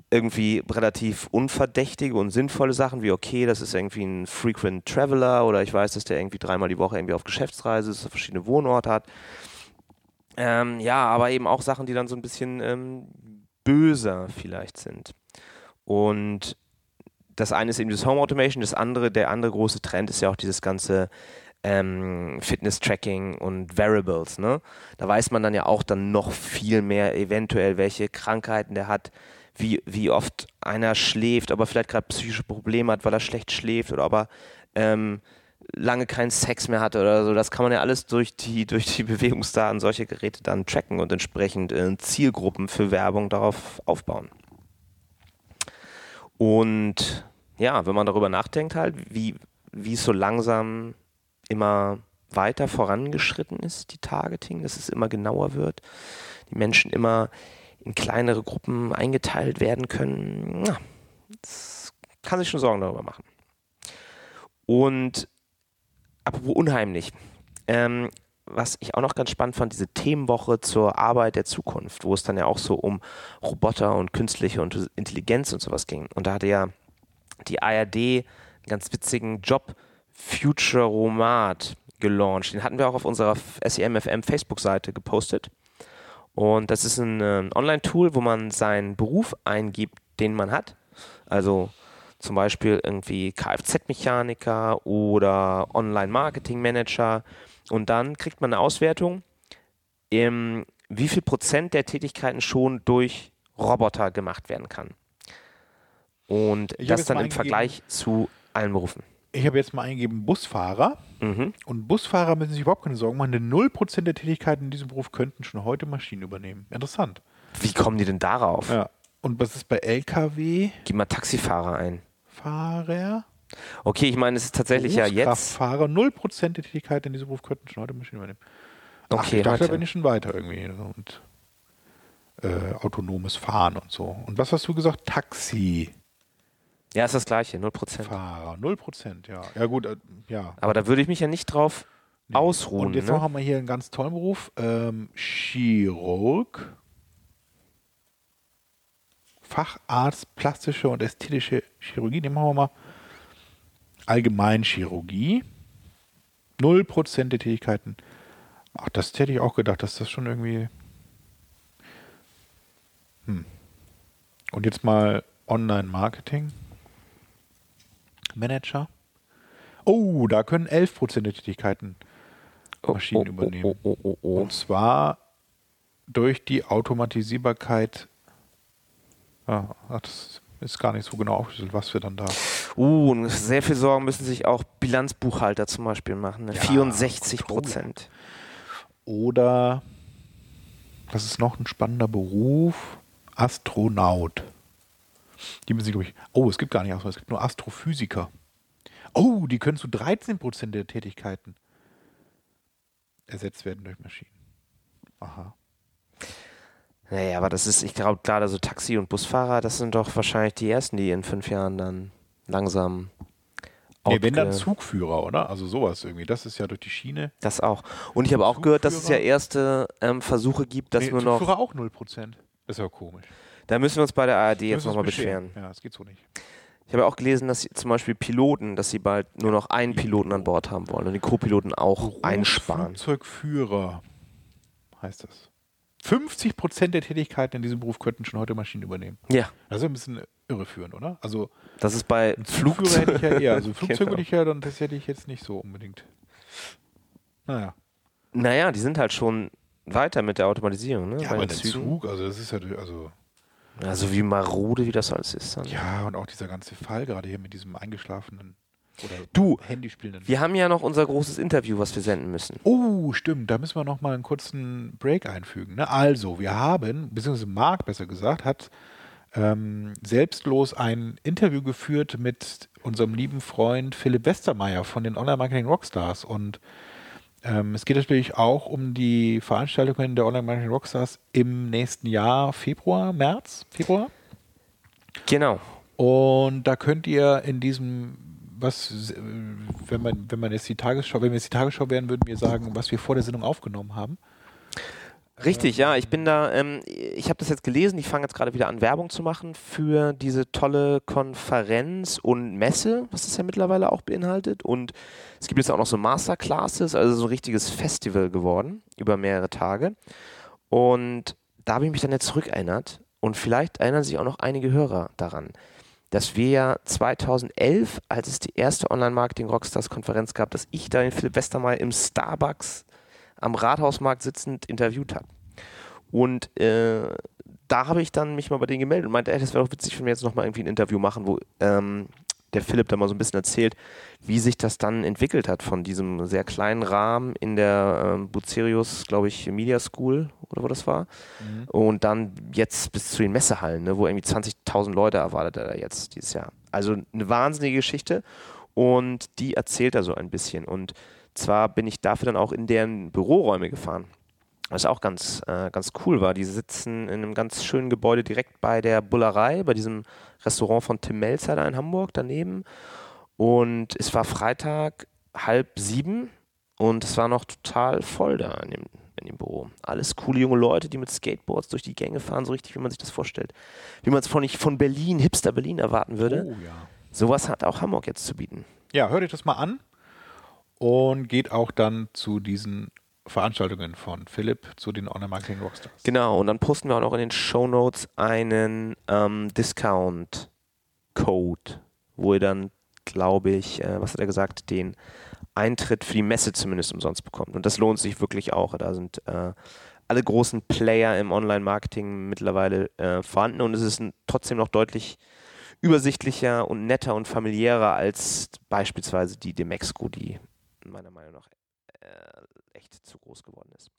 Irgendwie relativ unverdächtige und sinnvolle Sachen wie, okay, das ist irgendwie ein Frequent Traveler oder ich weiß, dass der irgendwie dreimal die Woche irgendwie auf Geschäftsreise ist, verschiedene Wohnorte hat ähm, ja, aber eben auch Sachen, die dann so ein bisschen ähm, böser vielleicht sind. Und das eine ist eben das Home Automation, das andere, der andere große Trend ist ja auch dieses ganze ähm, Fitness-Tracking und Variables. Ne? Da weiß man dann ja auch dann noch viel mehr eventuell, welche Krankheiten der hat, wie, wie oft einer schläft, ob er vielleicht gerade psychische Probleme hat, weil er schlecht schläft oder ob er ähm, lange keinen Sex mehr hatte oder so. Das kann man ja alles durch die, (laughs) durch die Bewegungsdaten solcher Geräte dann tracken und entsprechend äh, Zielgruppen für Werbung darauf aufbauen. Und ja, wenn man darüber nachdenkt, halt, wie, wie es so langsam immer weiter vorangeschritten ist, die Targeting, dass es immer genauer wird, die Menschen immer in kleinere Gruppen eingeteilt werden können, na, das kann sich schon Sorgen darüber machen. Und apropos unheimlich. Ähm, was ich auch noch ganz spannend fand, diese Themenwoche zur Arbeit der Zukunft, wo es dann ja auch so um Roboter und künstliche und Intelligenz und sowas ging. Und da hatte ja die ARD einen ganz witzigen Job Futuromat gelauncht. Den hatten wir auch auf unserer SEMFM Facebook-Seite gepostet. Und das ist ein, ein Online-Tool, wo man seinen Beruf eingibt, den man hat. Also zum Beispiel irgendwie Kfz-Mechaniker oder Online-Marketing-Manager. Und dann kriegt man eine Auswertung, ähm, wie viel Prozent der Tätigkeiten schon durch Roboter gemacht werden kann. Und ich das dann im Vergleich zu allen Berufen. Ich habe jetzt mal eingegeben Busfahrer. Mhm. Und Busfahrer müssen sich überhaupt keine Sorgen machen, denn 0% der Tätigkeiten in diesem Beruf könnten schon heute Maschinen übernehmen. Interessant. Wie kommen die denn darauf? Ja. Und was ist bei LKW? Gib mal Taxifahrer ein. Fahrer. Okay, ich meine, es ist tatsächlich ja jetzt. Fahrer, 0% der Tätigkeiten in diesem Beruf könnten schon heute Maschinen übernehmen. Ach, okay, ich dachte, da bin ich schon weiter irgendwie. Und äh, autonomes Fahren und so. Und was hast du gesagt? Taxi. Ja, ist das gleiche, 0%. Fahrer, 0%, ja. Ja, gut, äh, ja. Aber da würde ich mich ja nicht drauf nee. ausruhen. Und jetzt ne? haben wir hier einen ganz tollen Beruf. Ähm, Chirurg. Facharzt plastische und ästhetische Chirurgie. Den machen wir mal. Allgemeinchirurgie. 0% der Tätigkeiten. Ach, das hätte ich auch gedacht, dass das schon irgendwie. Hm. Und jetzt mal Online-Marketing. Manager. Oh, da können 11% der Tätigkeiten Maschinen oh, oh, übernehmen. Oh, oh, oh, Und zwar durch die Automatisierbarkeit ja, das ist gar nicht so genau aufgeschlüsselt, was wir dann da. Uh, und sehr viel Sorgen müssen sich auch Bilanzbuchhalter zum Beispiel machen. Ne? Ja, 64 Prozent. Oder, das ist noch ein spannender Beruf, Astronaut. Die müssen sich, glaube ich, oh, es gibt gar nicht Astronaut, es gibt nur Astrophysiker. Oh, die können zu 13 Prozent der Tätigkeiten ersetzt werden durch Maschinen. Aha. Naja, aber das ist, ich glaube, gerade so Taxi- und Busfahrer, das sind doch wahrscheinlich die ersten, die in fünf Jahren dann langsam. Nee, wenn dann Zugführer, oder? Also sowas irgendwie. Das ist ja durch die Schiene. Das auch. Und ich habe auch gehört, dass es ja erste ähm, Versuche gibt, dass nee, nur noch. Zugführer auch 0%. Das ist ja komisch. Da müssen wir uns bei der ARD jetzt nochmal beschweren. Ja, das geht so nicht. Ich habe auch gelesen, dass zum Beispiel Piloten, dass sie bald nur noch einen Piloten an Bord haben wollen und die Co-Piloten auch einsparen. Flugzeugführer heißt das. 50 Prozent der Tätigkeiten in diesem Beruf könnten schon heute Maschinen übernehmen. Ja. Das ist ein bisschen irreführend, oder? Also das ist bei Flugzeug hätte ich ja eher. Also (laughs) Flugzeug genau. würde ich ja dann, das hätte ich jetzt nicht so unbedingt. Naja. Naja, die sind halt schon weiter mit der Automatisierung, ne? Ja, bei aber der. Zug, also das ist ja, also. Also wie marode, wie das alles ist. Dann. Ja, und auch dieser ganze Fall gerade hier mit diesem eingeschlafenen oder du, Handyspielenden. Wir haben ja noch unser großes Interview, was wir senden müssen. Oh, stimmt. Da müssen wir noch mal einen kurzen Break einfügen. Ne? Also, wir haben, beziehungsweise Marc besser gesagt, hat ähm, selbstlos ein Interview geführt mit unserem lieben Freund Philipp Westermeier von den Online-Marketing Rockstars. Und ähm, es geht natürlich auch um die Veranstaltungen der Online-Marketing Rockstars im nächsten Jahr, Februar, März, Februar. Genau. Und da könnt ihr in diesem, was, wenn man, wenn man jetzt die Tagesschau, wenn wir jetzt die Tagesschau wären, würden wir sagen, was wir vor der Sendung aufgenommen haben. Richtig, ja, ich bin da, ähm, ich habe das jetzt gelesen, ich fange jetzt gerade wieder an, Werbung zu machen für diese tolle Konferenz und Messe, was das ja mittlerweile auch beinhaltet. Und es gibt jetzt auch noch so Masterclasses, also so ein richtiges Festival geworden, über mehrere Tage. Und da habe ich mich dann jetzt zurückerinnert und vielleicht erinnern sich auch noch einige Hörer daran, dass wir ja 2011, als es die erste Online-Marketing-Rockstars-Konferenz gab, dass ich da den Philipp Westermeier im Starbucks am Rathausmarkt sitzend interviewt habe. Und äh, da habe ich dann mich mal bei denen gemeldet und meinte, ey, das wäre doch witzig, wenn wir jetzt nochmal irgendwie ein Interview machen, wo ähm, der Philipp da mal so ein bisschen erzählt, wie sich das dann entwickelt hat von diesem sehr kleinen Rahmen in der ähm, Bucerius, glaube ich, Media School oder wo das war. Mhm. Und dann jetzt bis zu den Messehallen, ne, wo irgendwie 20.000 Leute erwartet er da jetzt dieses Jahr. Also eine wahnsinnige Geschichte und die erzählt er so ein bisschen. Und zwar bin ich dafür dann auch in deren Büroräume gefahren. Was auch ganz, äh, ganz cool war. Die sitzen in einem ganz schönen Gebäude direkt bei der Bullerei, bei diesem Restaurant von Tim Melzer da in Hamburg daneben. Und es war Freitag halb sieben und es war noch total voll da in dem, in dem Büro. Alles coole junge Leute, die mit Skateboards durch die Gänge fahren, so richtig, wie man sich das vorstellt. Wie man es von, von Berlin, Hipster Berlin erwarten würde. Oh ja. Sowas hat auch Hamburg jetzt zu bieten. Ja, hört euch das mal an und geht auch dann zu diesen Veranstaltungen von Philipp zu den Online-Marketing Rockstars. Genau, und dann posten wir auch noch in den Show Notes einen ähm, Discount-Code, wo ihr dann, glaube ich, äh, was hat er gesagt, den Eintritt für die Messe zumindest umsonst bekommt. Und das lohnt sich wirklich auch. Da sind äh, alle großen Player im Online-Marketing mittlerweile äh, vorhanden und es ist trotzdem noch deutlich übersichtlicher und netter und familiärer als beispielsweise die Demexco, die meiner Meinung nach äh, echt zu groß geworden ist.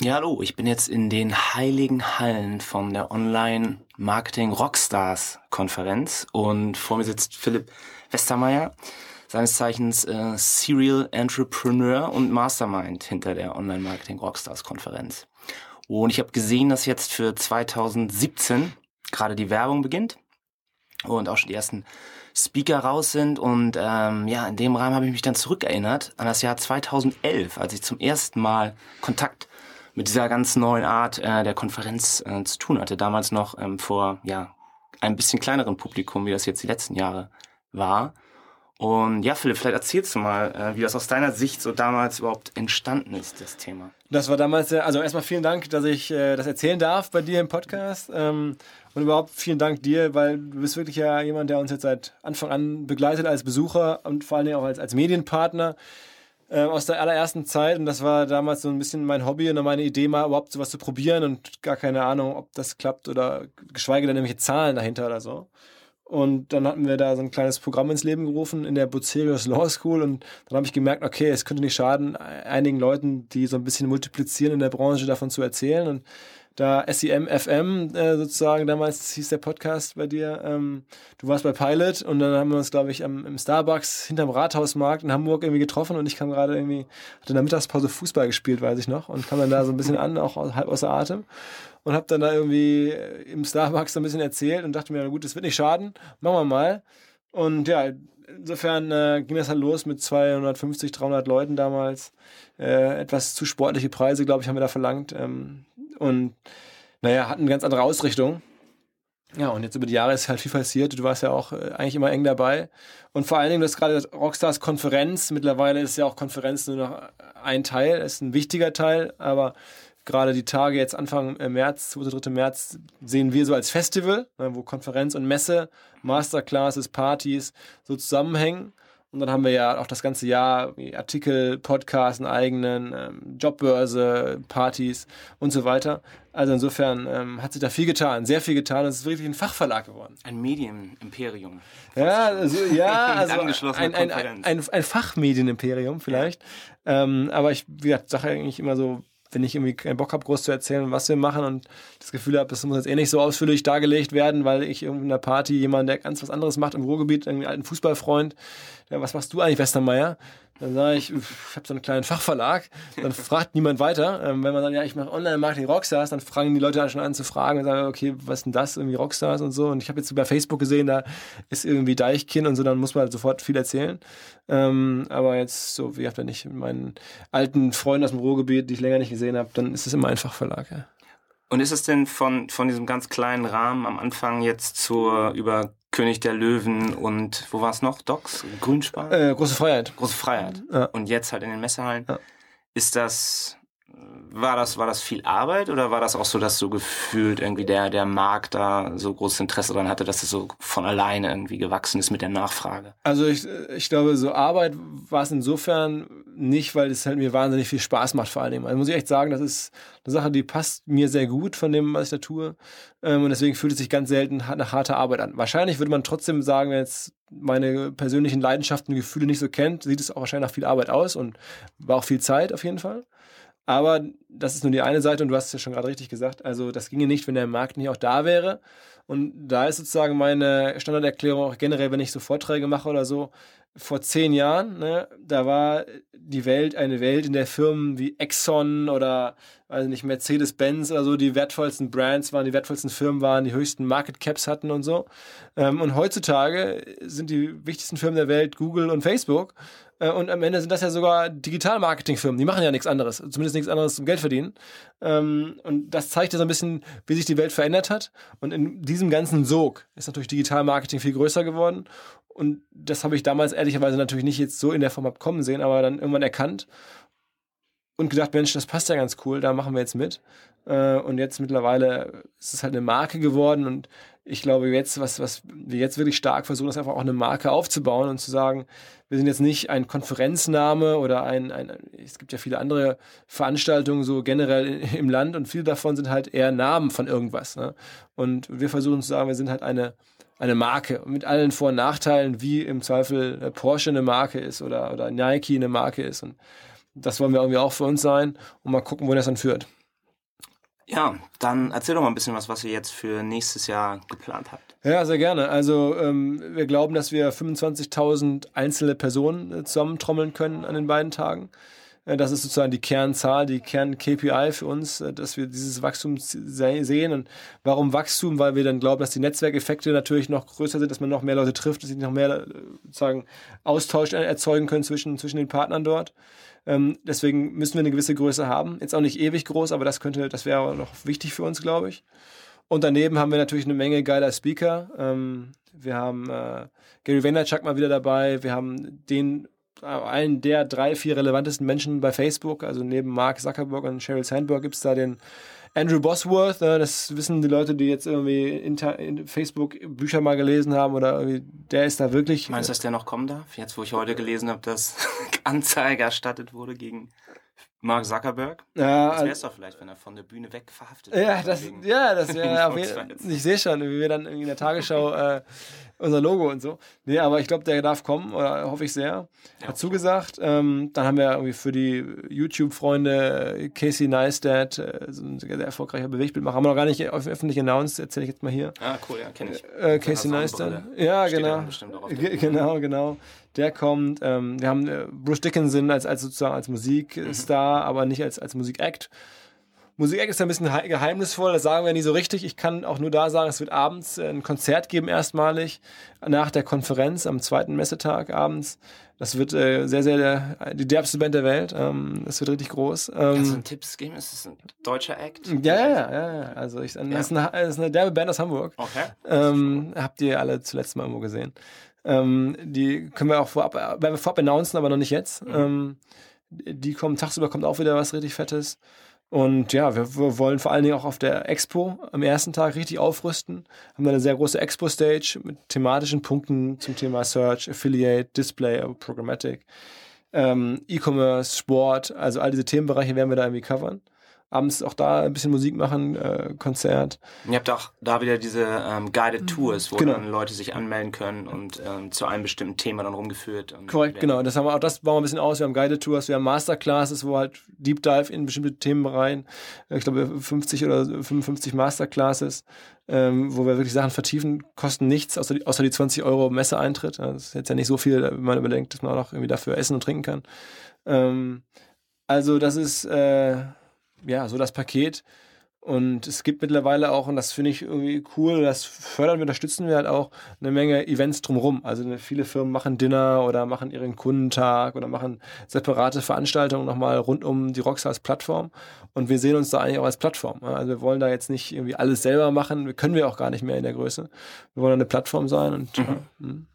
Ja, hallo, ich bin jetzt in den heiligen Hallen von der Online Marketing Rockstars Konferenz und vor mir sitzt Philipp Westermeier, seines Zeichens äh, Serial Entrepreneur und Mastermind hinter der Online Marketing Rockstars Konferenz. Und ich habe gesehen, dass jetzt für 2017 gerade die Werbung beginnt und auch schon die ersten Speaker raus sind. Und ähm, ja, in dem Rahmen habe ich mich dann zurückerinnert an das Jahr 2011, als ich zum ersten Mal Kontakt mit dieser ganz neuen Art äh, der Konferenz äh, zu tun hatte. Damals noch ähm, vor ja ein bisschen kleineren Publikum, wie das jetzt die letzten Jahre war. Und ja, Philipp, vielleicht erzählst du mal, äh, wie das aus deiner Sicht so damals überhaupt entstanden ist, das Thema. Das war damals, also erstmal vielen Dank, dass ich äh, das erzählen darf bei dir im Podcast. Ähm, und überhaupt vielen Dank dir, weil du bist wirklich ja jemand, der uns jetzt seit Anfang an begleitet als Besucher und vor allen Dingen auch als, als Medienpartner äh, aus der allerersten Zeit. Und das war damals so ein bisschen mein Hobby und meine Idee, mal überhaupt sowas zu probieren und gar keine Ahnung, ob das klappt oder geschweige denn irgendwelche Zahlen dahinter oder so. Und dann hatten wir da so ein kleines Programm ins Leben gerufen in der Bucerius Law School. Und dann habe ich gemerkt, okay, es könnte nicht schaden, einigen Leuten, die so ein bisschen multiplizieren in der Branche, davon zu erzählen. Und da SEM FM äh, sozusagen, damals hieß der Podcast bei dir, ähm, du warst bei Pilot und dann haben wir uns, glaube ich, am, im Starbucks hinterm Rathausmarkt in Hamburg irgendwie getroffen und ich kam gerade irgendwie, hatte in der Mittagspause Fußball gespielt, weiß ich noch, und kam dann da so ein bisschen an, auch halb außer Atem und habe dann da irgendwie im Starbucks so ein bisschen erzählt und dachte mir, na gut, das wird nicht schaden, machen wir mal. Und ja, insofern äh, ging das halt los mit 250, 300 Leuten damals. Äh, etwas zu sportliche Preise, glaube ich, haben wir da verlangt. Ähm, und naja, hatten eine ganz andere Ausrichtung. Ja, und jetzt über die Jahre ist halt viel passiert. Du warst ja auch äh, eigentlich immer eng dabei. Und vor allen Dingen, das gerade Rockstars Konferenz. Mittlerweile ist ja auch Konferenz nur noch ein Teil, ist ein wichtiger Teil, aber gerade die Tage jetzt Anfang äh, März, 2. 3. März, sehen wir so als Festival, ne, wo Konferenz und Messe, Masterclasses, Partys so zusammenhängen. Und dann haben wir ja auch das ganze Jahr Artikel, Podcasts, einen eigenen, ähm, Jobbörse, Partys und so weiter. Also insofern ähm, hat sich da viel getan, sehr viel getan und es ist wirklich ein Fachverlag geworden. Ein Medienimperium. Ja, also, ja, (laughs) also ein, ein, ein, ein, ein Fachmedienimperium vielleicht. Ja. Ähm, aber ich sage eigentlich immer so, wenn ich irgendwie keinen Bock habe, groß zu erzählen, was wir machen und das Gefühl habe, das muss jetzt eh nicht so ausführlich dargelegt werden, weil ich irgendwie in der Party jemand, der ganz was anderes macht im Ruhrgebiet, irgendwie einen alten Fußballfreund, ja, was machst du eigentlich, Westermeier? Dann sage ich, ich habe so einen kleinen Fachverlag. Dann fragt niemand weiter. Ähm, wenn man sagt, ja, ich mache Online-Marketing Rockstars, dann fangen die Leute schon an zu fragen und sagen, okay, was ist denn das, irgendwie Rockstars und so. Und ich habe jetzt bei Facebook gesehen, da ist irgendwie Deichkind und so, dann muss man halt sofort viel erzählen. Ähm, aber jetzt so, wie gesagt, wenn ich mit meinen alten Freunden aus dem Ruhrgebiet, die ich länger nicht gesehen habe, dann ist es immer ein Fachverlag. Ja. Und ist es denn von, von diesem ganz kleinen Rahmen am Anfang jetzt zur über König der Löwen und wo war es noch? Docs? Grünspar? Äh, große Freiheit. Große Freiheit. Ja. Und jetzt halt in den Messehallen. Ja. Ist das, war das, war das viel Arbeit oder war das auch so, dass so gefühlt irgendwie der, der Markt da so großes Interesse daran hatte, dass es so von alleine irgendwie gewachsen ist mit der Nachfrage? Also ich, ich glaube, so Arbeit war es insofern nicht, weil es halt mir wahnsinnig viel Spaß macht vor Dingen. Also muss ich echt sagen, das ist eine Sache, die passt mir sehr gut von dem, was ich da tue. Ähm, und deswegen fühlt es sich ganz selten nach harter Arbeit an. Wahrscheinlich würde man trotzdem sagen, wenn jetzt meine persönlichen Leidenschaften und Gefühle nicht so kennt, sieht es auch wahrscheinlich nach viel Arbeit aus und war auch viel Zeit auf jeden Fall. Aber das ist nur die eine Seite und du hast es ja schon gerade richtig gesagt. Also das ginge nicht, wenn der Markt nicht auch da wäre. Und da ist sozusagen meine Standarderklärung auch generell, wenn ich so Vorträge mache oder so, vor zehn Jahren, ne, da war die Welt eine Welt, in der Firmen wie Exxon oder weiß nicht, Mercedes-Benz oder so die wertvollsten Brands waren, die wertvollsten Firmen waren, die höchsten Market Caps hatten und so. Ähm, und heutzutage sind die wichtigsten Firmen der Welt Google und Facebook. Äh, und am Ende sind das ja sogar Digital-Marketing-Firmen. Die machen ja nichts anderes, zumindest nichts anderes zum Geld verdienen. Ähm, und das zeigt ja so ein bisschen, wie sich die Welt verändert hat. Und in diesem ganzen Sog ist natürlich Digital-Marketing viel größer geworden. Und das habe ich damals ehrlicherweise natürlich nicht jetzt so in der Form abkommen sehen, aber dann irgendwann erkannt und gedacht, Mensch, das passt ja ganz cool, da machen wir jetzt mit. Äh, und jetzt mittlerweile ist es halt eine Marke geworden und ich glaube jetzt, was, was wir jetzt wirklich stark versuchen, ist einfach auch eine Marke aufzubauen und zu sagen, wir sind jetzt nicht ein Konferenzname oder ein, ein es gibt ja viele andere Veranstaltungen so generell im Land und viele davon sind halt eher Namen von irgendwas. Ne? Und wir versuchen zu sagen, wir sind halt eine, eine Marke mit allen Vor- und Nachteilen, wie im Zweifel Porsche eine Marke ist oder, oder Nike eine Marke ist. Und das wollen wir irgendwie auch für uns sein und mal gucken, wo das dann führt. Ja, dann erzähl doch mal ein bisschen was, was ihr jetzt für nächstes Jahr geplant habt. Ja, sehr gerne. Also ähm, wir glauben, dass wir 25.000 einzelne Personen äh, zusammentrommeln können an den beiden Tagen. Äh, das ist sozusagen die Kernzahl, die Kern-KPI für uns, äh, dass wir dieses Wachstum se sehen. Und warum Wachstum? Weil wir dann glauben, dass die Netzwerkeffekte natürlich noch größer sind, dass man noch mehr Leute trifft, dass sie noch mehr sozusagen Austausch erzeugen können zwischen, zwischen den Partnern dort. Ähm, deswegen müssen wir eine gewisse Größe haben. Jetzt auch nicht ewig groß, aber das könnte, das wäre noch wichtig für uns, glaube ich. Und daneben haben wir natürlich eine Menge geiler Speaker. Ähm, wir haben äh, Gary Vaynerchuk mal wieder dabei. Wir haben den äh, einen der drei, vier relevantesten Menschen bei Facebook. Also neben Mark Zuckerberg und Sheryl Sandberg gibt es da den Andrew Bosworth, ne, das wissen die Leute, die jetzt irgendwie in Facebook Bücher mal gelesen haben oder irgendwie, der ist da wirklich. Meinst du, dass der noch kommen darf? Jetzt, wo ich heute gelesen habe, dass Anzeige erstattet wurde gegen Mark Zuckerberg? Ja, das wäre es doch vielleicht, wenn er von der Bühne weg verhaftet ja, wird. das, ja, das (laughs) wäre auf jeden Ich sehe schon, wie wir dann in der Tagesschau äh, unser Logo und so. Nee, aber ich glaube, der darf kommen, oder hoffe ich sehr. Hat zugesagt. Ähm, dann haben wir irgendwie für die YouTube-Freunde Casey Neistat, äh, so ein sehr erfolgreicher Bewegtbildmacher, haben wir noch gar nicht öffentlich announced, erzähle ich jetzt mal hier. Ah, cool, ja, kenne ich. Äh, Casey Neistat. Ja, genau. Genau, genau. Der kommt. Ähm, wir haben äh, Bruce Dickinson als, als sozusagen als Musikstar, mhm. aber nicht als, als Musikact. Musik ist ein bisschen geheimnisvoll, das sagen wir nie so richtig. Ich kann auch nur da sagen, es wird abends äh, ein Konzert geben, erstmalig nach der Konferenz am zweiten Messetag abends. Das wird äh, sehr, sehr die derbste Band der Welt. Ähm, das wird richtig groß. Ähm, Kannst du einen Tipps geben? Ist das ein deutscher Act? Ja, ja, ja. ja. Also ich, das, ja. Ist eine, das ist eine derbe Band aus Hamburg. Okay. Ähm, habt ihr alle zuletzt mal irgendwo gesehen. Ähm, die können wir auch vorab, werden wir vorab announcen, aber noch nicht jetzt. Mhm. Ähm, die kommen, tagsüber kommt auch wieder was richtig Fettes. Und ja, wir, wir, wollen vor allen Dingen auch auf der Expo am ersten Tag richtig aufrüsten. Haben da eine sehr große Expo-Stage mit thematischen Punkten zum Thema Search, Affiliate, Display, Programmatic, ähm, E-Commerce, Sport, also all diese Themenbereiche werden wir da irgendwie covern. Abends auch da ein bisschen Musik machen, äh, Konzert. Und ihr habt auch da wieder diese ähm, Guided Tours, wo Genau. dann Leute sich anmelden können und ähm, zu einem bestimmten Thema dann rumgeführt. Und Korrekt, genau. Das haben wir auch, das bauen wir ein bisschen aus. Wir haben Guided Tours, wir haben Masterclasses, wo halt Deep Dive in bestimmte Themen rein. Ich glaube 50 oder 55 Masterclasses, ähm, wo wir wirklich Sachen vertiefen, kosten nichts, außer die, außer die 20 Euro Messeeintritt. Das ist jetzt ja nicht so viel, wenn man überdenkt, dass man auch noch irgendwie dafür essen und trinken kann. Ähm, also das ist äh, ja so das Paket. Und es gibt mittlerweile auch, und das finde ich irgendwie cool, das fördern wir, unterstützen wir halt auch eine Menge Events drumherum. Also viele Firmen machen Dinner oder machen ihren Kundentag oder machen separate Veranstaltungen nochmal rund um die Rockstars Plattform. Und wir sehen uns da eigentlich auch als Plattform. Also wir wollen da jetzt nicht irgendwie alles selber machen, wir können wir auch gar nicht mehr in der Größe. Wir wollen eine Plattform sein und ja, hm.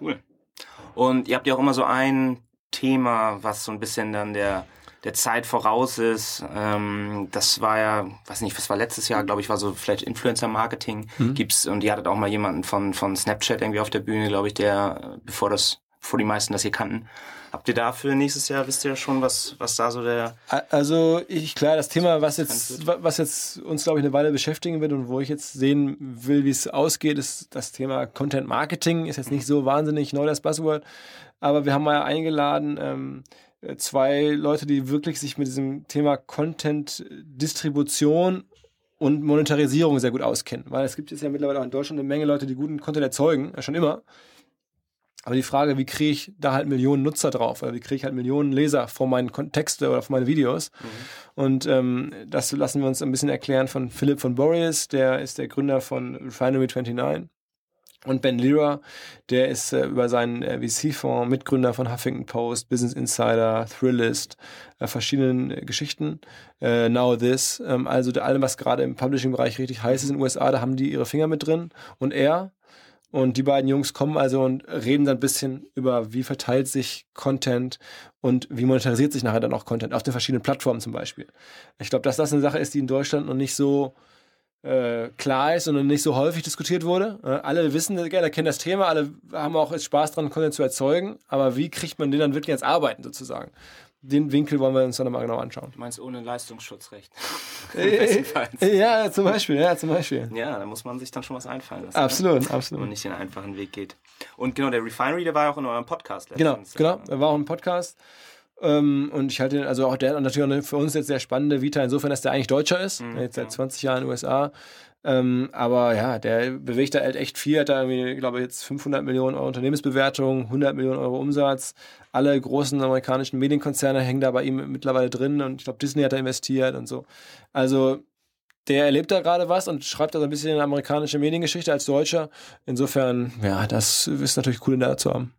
Cool. Und ihr habt ja auch immer so ein Thema, was so ein bisschen dann der, der Zeit voraus ist. Ähm, das war ja, weiß nicht, was war letztes Jahr, glaube ich, war so vielleicht Influencer-Marketing. Gibt's, und ihr hattet auch mal jemanden von, von Snapchat irgendwie auf der Bühne, glaube ich, der, bevor das, bevor die meisten das hier kannten. Habt ihr dafür nächstes Jahr, wisst ihr ja schon, was, was da so der, Also ich klar, das Thema, was jetzt, wa- was jetzt uns glaube ich eine Weile beschäftigen wird und wo ich jetzt sehen will, wie es ausgeht, ist das Thema Content Marketing. Ist jetzt nicht so wahnsinnig neu das Buzzword, aber wir haben mal eingeladen ähm, zwei Leute, die wirklich sich mit diesem Thema Content Distribution und Monetarisierung sehr gut auskennen, weil es gibt jetzt ja mittlerweile auch in Deutschland eine Menge Leute, die guten Content erzeugen, ja, schon immer. Aber die Frage, wie kriege ich da halt Millionen Nutzer drauf? Oder wie kriege ich halt Millionen Leser vor meinen Texte oder vor meine Videos? Und ähm, das lassen wir uns ein bisschen erklären von Philipp von Boreas, der ist der Gründer von Refinery 29. Und Ben Lira, der ist äh, über seinen äh, VC-Fonds Mitgründer von Huffington Post, Business Insider, Thrillist, äh, verschiedenen äh, Geschichten. Äh, Now This, ähm, also da allem, was gerade im Publishing-Bereich richtig heiß ist in den USA, da haben die ihre Finger mit drin. Und er und die beiden Jungs kommen also und reden dann ein bisschen über, wie verteilt sich Content und wie monetarisiert sich nachher dann auch Content auf den verschiedenen Plattformen zum Beispiel. Ich glaube, dass das eine Sache ist, die in Deutschland noch nicht so äh, klar ist und nicht so häufig diskutiert wurde. Äh, alle wissen, gerne kennen das Thema, alle haben auch Spaß dran, Content zu erzeugen, aber wie kriegt man den dann wirklich ans Arbeiten sozusagen? Den Winkel wollen wir uns dann mal genau anschauen. du meinst ohne Leistungsschutzrecht? (laughs) Ja, zum Beispiel, ja, zum Beispiel. Ja, da muss man sich dann schon was einfallen lassen. Absolut, Wenn man absolut. nicht den einfachen Weg geht. Und genau, der Refinery, der war ja auch in eurem Podcast Genau, letztens. genau. Er war auch im Podcast. Ähm, und ich halte ihn, also auch der hat natürlich auch eine für uns jetzt sehr spannende Vita, insofern, dass der eigentlich Deutscher ist. jetzt seit 20 Jahren in den USA. Ähm, aber ja, der bewegt da halt echt viel, hat da irgendwie, ich glaube jetzt 500 Millionen Euro Unternehmensbewertung, 100 Millionen Euro Umsatz. Alle großen amerikanischen Medienkonzerne hängen da bei ihm mittlerweile drin und ich glaube Disney hat da investiert und so. Also der erlebt da gerade was und schreibt da so ein bisschen eine amerikanische Mediengeschichte als Deutscher. Insofern, ja, das ist natürlich cool, ihn da zu haben.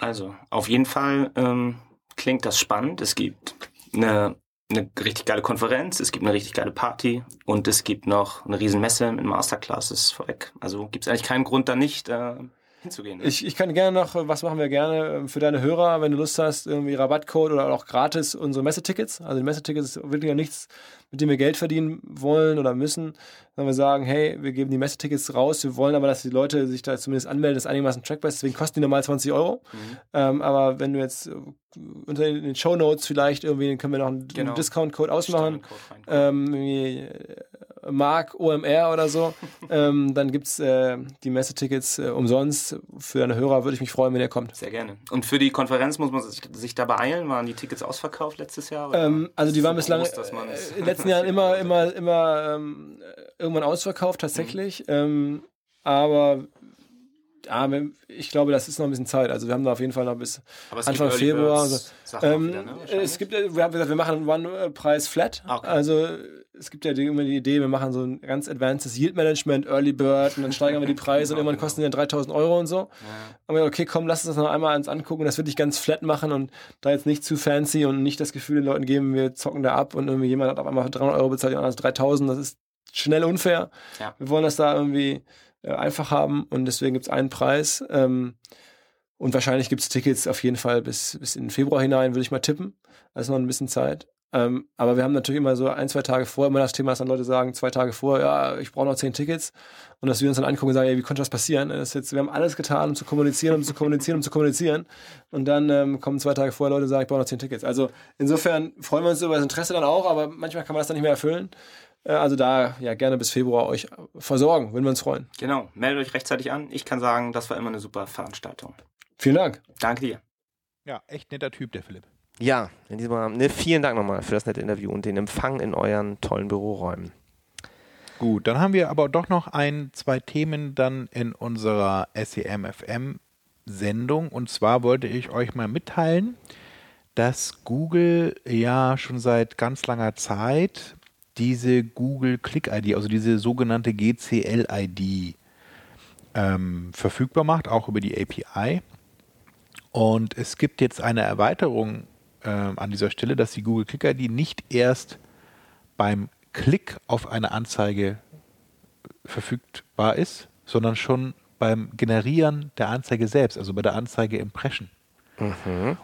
Also, auf jeden Fall ähm, klingt das spannend. Es gibt eine, eine richtig geile Konferenz, es gibt eine richtig geile Party und es gibt noch eine riesen Messe mit Masterclasses vorweg. Also gibt es eigentlich keinen Grund, da nicht äh, hinzugehen. Ich, ich kann gerne noch, was machen wir gerne ähm, für deine Hörer, wenn du Lust hast, irgendwie Rabattcode oder auch gratis unsere Messetickets. Also die Messetickets ist wirklich ja nichts, mit dem wir Geld verdienen wollen oder müssen. Wenn wir sagen, hey, wir geben die Messetickets raus, wir wollen aber, dass die Leute sich da zumindest anmelden, das ist einigermaßen trackbar ist, deswegen kosten die normal 20 Euro. Ähm, aber wenn du jetzt äh, unter den Show Notes vielleicht irgendwie, dann können wir noch einen, Genau. Discount-Code ausmachen. Code. Ähm, äh, Mark OMR oder so, ähm, dann gibt's äh, die Messetickets äh, umsonst. Für deine Hörer würde ich mich freuen, wenn ihr kommt. Sehr gerne. Und für die Konferenz muss man sich, sich da beeilen? Waren die Tickets ausverkauft letztes Jahr? Ähm, also die waren bislang groß, äh, in den letzten Jahren immer, (laughs) immer, immer ähm, irgendwann ausverkauft tatsächlich. Ähm, aber ja, ich glaube, das ist noch ein bisschen Zeit. Also wir haben da auf jeden Fall noch bis Anfang Februar. Also, ähm, wieder, ne? Es gibt, wir haben gesagt, wir machen One-Preis flat. Ah, okay. Also es gibt ja die, immer die Idee, wir machen so ein ganz advancedes Yield Management, Early Bird und dann steigern wir die Preise und irgendwann kosten die dann 3000 Euro und so. Aber okay, komm, lass uns das noch einmal uns angucken das wirklich ganz flat machen und da jetzt nicht zu fancy und nicht das Gefühl den Leuten geben, wir zocken da ab und irgendwie jemand hat auf einmal 300 Euro bezahlt, jemand hat 3000, das ist schnell unfair. Ja. Wir wollen das da irgendwie äh, einfach haben und deswegen gibt es einen Preis. Ähm, und wahrscheinlich gibt es Tickets auf jeden Fall bis, bis in den Februar hinein, würde ich mal tippen. Also noch ein bisschen Zeit. Ähm, aber wir haben natürlich immer so ein, zwei Tage vorher immer das Thema, dass dann Leute sagen, zwei Tage vorher, ja, ich brauche noch zehn Tickets. Und dass wir uns dann angucken und sagen, ey, wie konnte das passieren? Das ist jetzt, wir haben alles getan, um zu kommunizieren, um zu kommunizieren, um zu kommunizieren. Und dann ähm, kommen zwei Tage vorher Leute und sagen, ich brauche noch zehn Tickets. Also insofern freuen wir uns über das Interesse dann auch, aber manchmal kann man das dann nicht mehr erfüllen. Äh, also da ja gerne bis Februar euch versorgen, würden wir uns freuen. Genau, meldet euch rechtzeitig an. Ich kann sagen, das war immer eine super Veranstaltung. Vielen Dank. Danke dir. Ja, echt netter Typ, der Philipp. Ja, in diesem Rahmen. Ne, vielen Dank nochmal für das nette Interview und den Empfang in euren tollen Büroräumen. Gut, dann haben wir aber doch noch ein, zwei Themen dann in unserer SEMFM Sendung. Und zwar wollte ich euch mal mitteilen, dass Google ja schon seit ganz langer Zeit diese Google Click ID, also diese sogenannte GCL ID, ähm, verfügbar macht, auch über die API. Und es gibt jetzt eine Erweiterung äh, an dieser Stelle, dass die Google Click ID nicht erst beim Klick auf eine Anzeige verfügbar ist, sondern schon beim Generieren der Anzeige selbst, also bei der Anzeige Impression.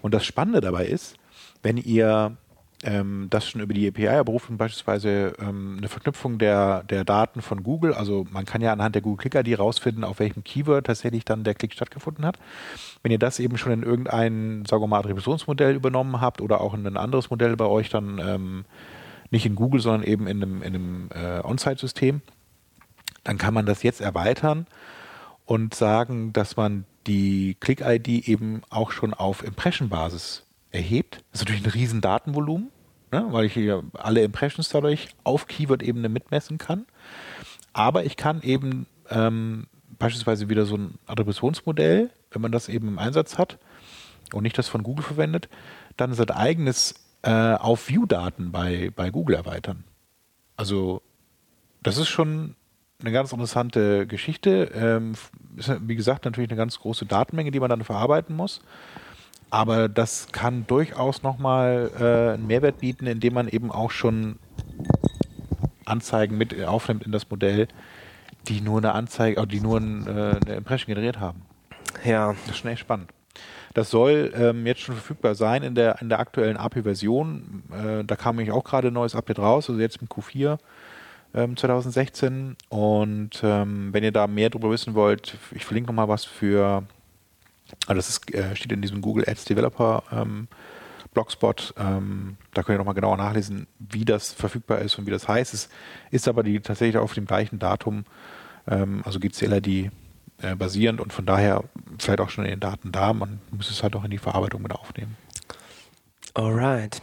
Und das Spannende dabei ist, wenn ihr ähm, das schon über die API erberufen, beispielsweise ähm, eine Verknüpfung der, der Daten von Google, also man kann ja anhand der Google Click ID rausfinden, auf welchem Keyword tatsächlich dann der Klick stattgefunden hat. Wenn ihr das eben schon in irgendein, sagen wir mal, Attributionsmodell übernommen habt oder auch in ein anderes Modell bei euch dann ähm, nicht in Google, sondern eben in einem, in einem äh, On-Site-System, dann kann man das jetzt erweitern und sagen, dass man die Click-ID eben auch schon auf Impression-Basis erhebt. Das ist natürlich ein riesen Datenvolumen, ne, weil ich hier alle Impressions dadurch auf Keyword-Ebene mitmessen kann. Aber ich kann eben ähm, beispielsweise wieder so ein Attributionsmodell, wenn man das eben im Einsatz hat und nicht das von Google verwendet, dann sein eigenes äh, auf View-Daten bei, bei Google erweitern. Also das ist schon eine ganz interessante Geschichte. Ähm, ist, wie gesagt, natürlich eine ganz große Datenmenge, die man dann verarbeiten muss. Aber das kann durchaus nochmal äh, einen Mehrwert bieten, indem man eben auch schon Anzeigen mit aufnimmt in das Modell, die nur eine Anzeige, die nur ein, äh, eine Impression generiert haben. Ja, Das ist schon echt spannend. Das soll ähm, jetzt schon verfügbar sein in der, in der aktuellen API-Version. Äh, da kam nämlich auch gerade ein neues Update raus, also jetzt im Q4 ähm, 2016. Und ähm, wenn ihr da mehr darüber wissen wollt, ich verlinke nochmal was für, also das ist, äh, steht in diesem Google Ads Developer ähm, Blogspot. Ähm, da könnt ihr nochmal genauer nachlesen, wie das verfügbar ist und wie das heißt. Es ist aber die tatsächlich auf dem gleichen Datum, ähm, also GCLID äh, basierend und von daher vielleicht auch schon in den Daten da. Man muss es halt auch in die Verarbeitung mit aufnehmen. alright.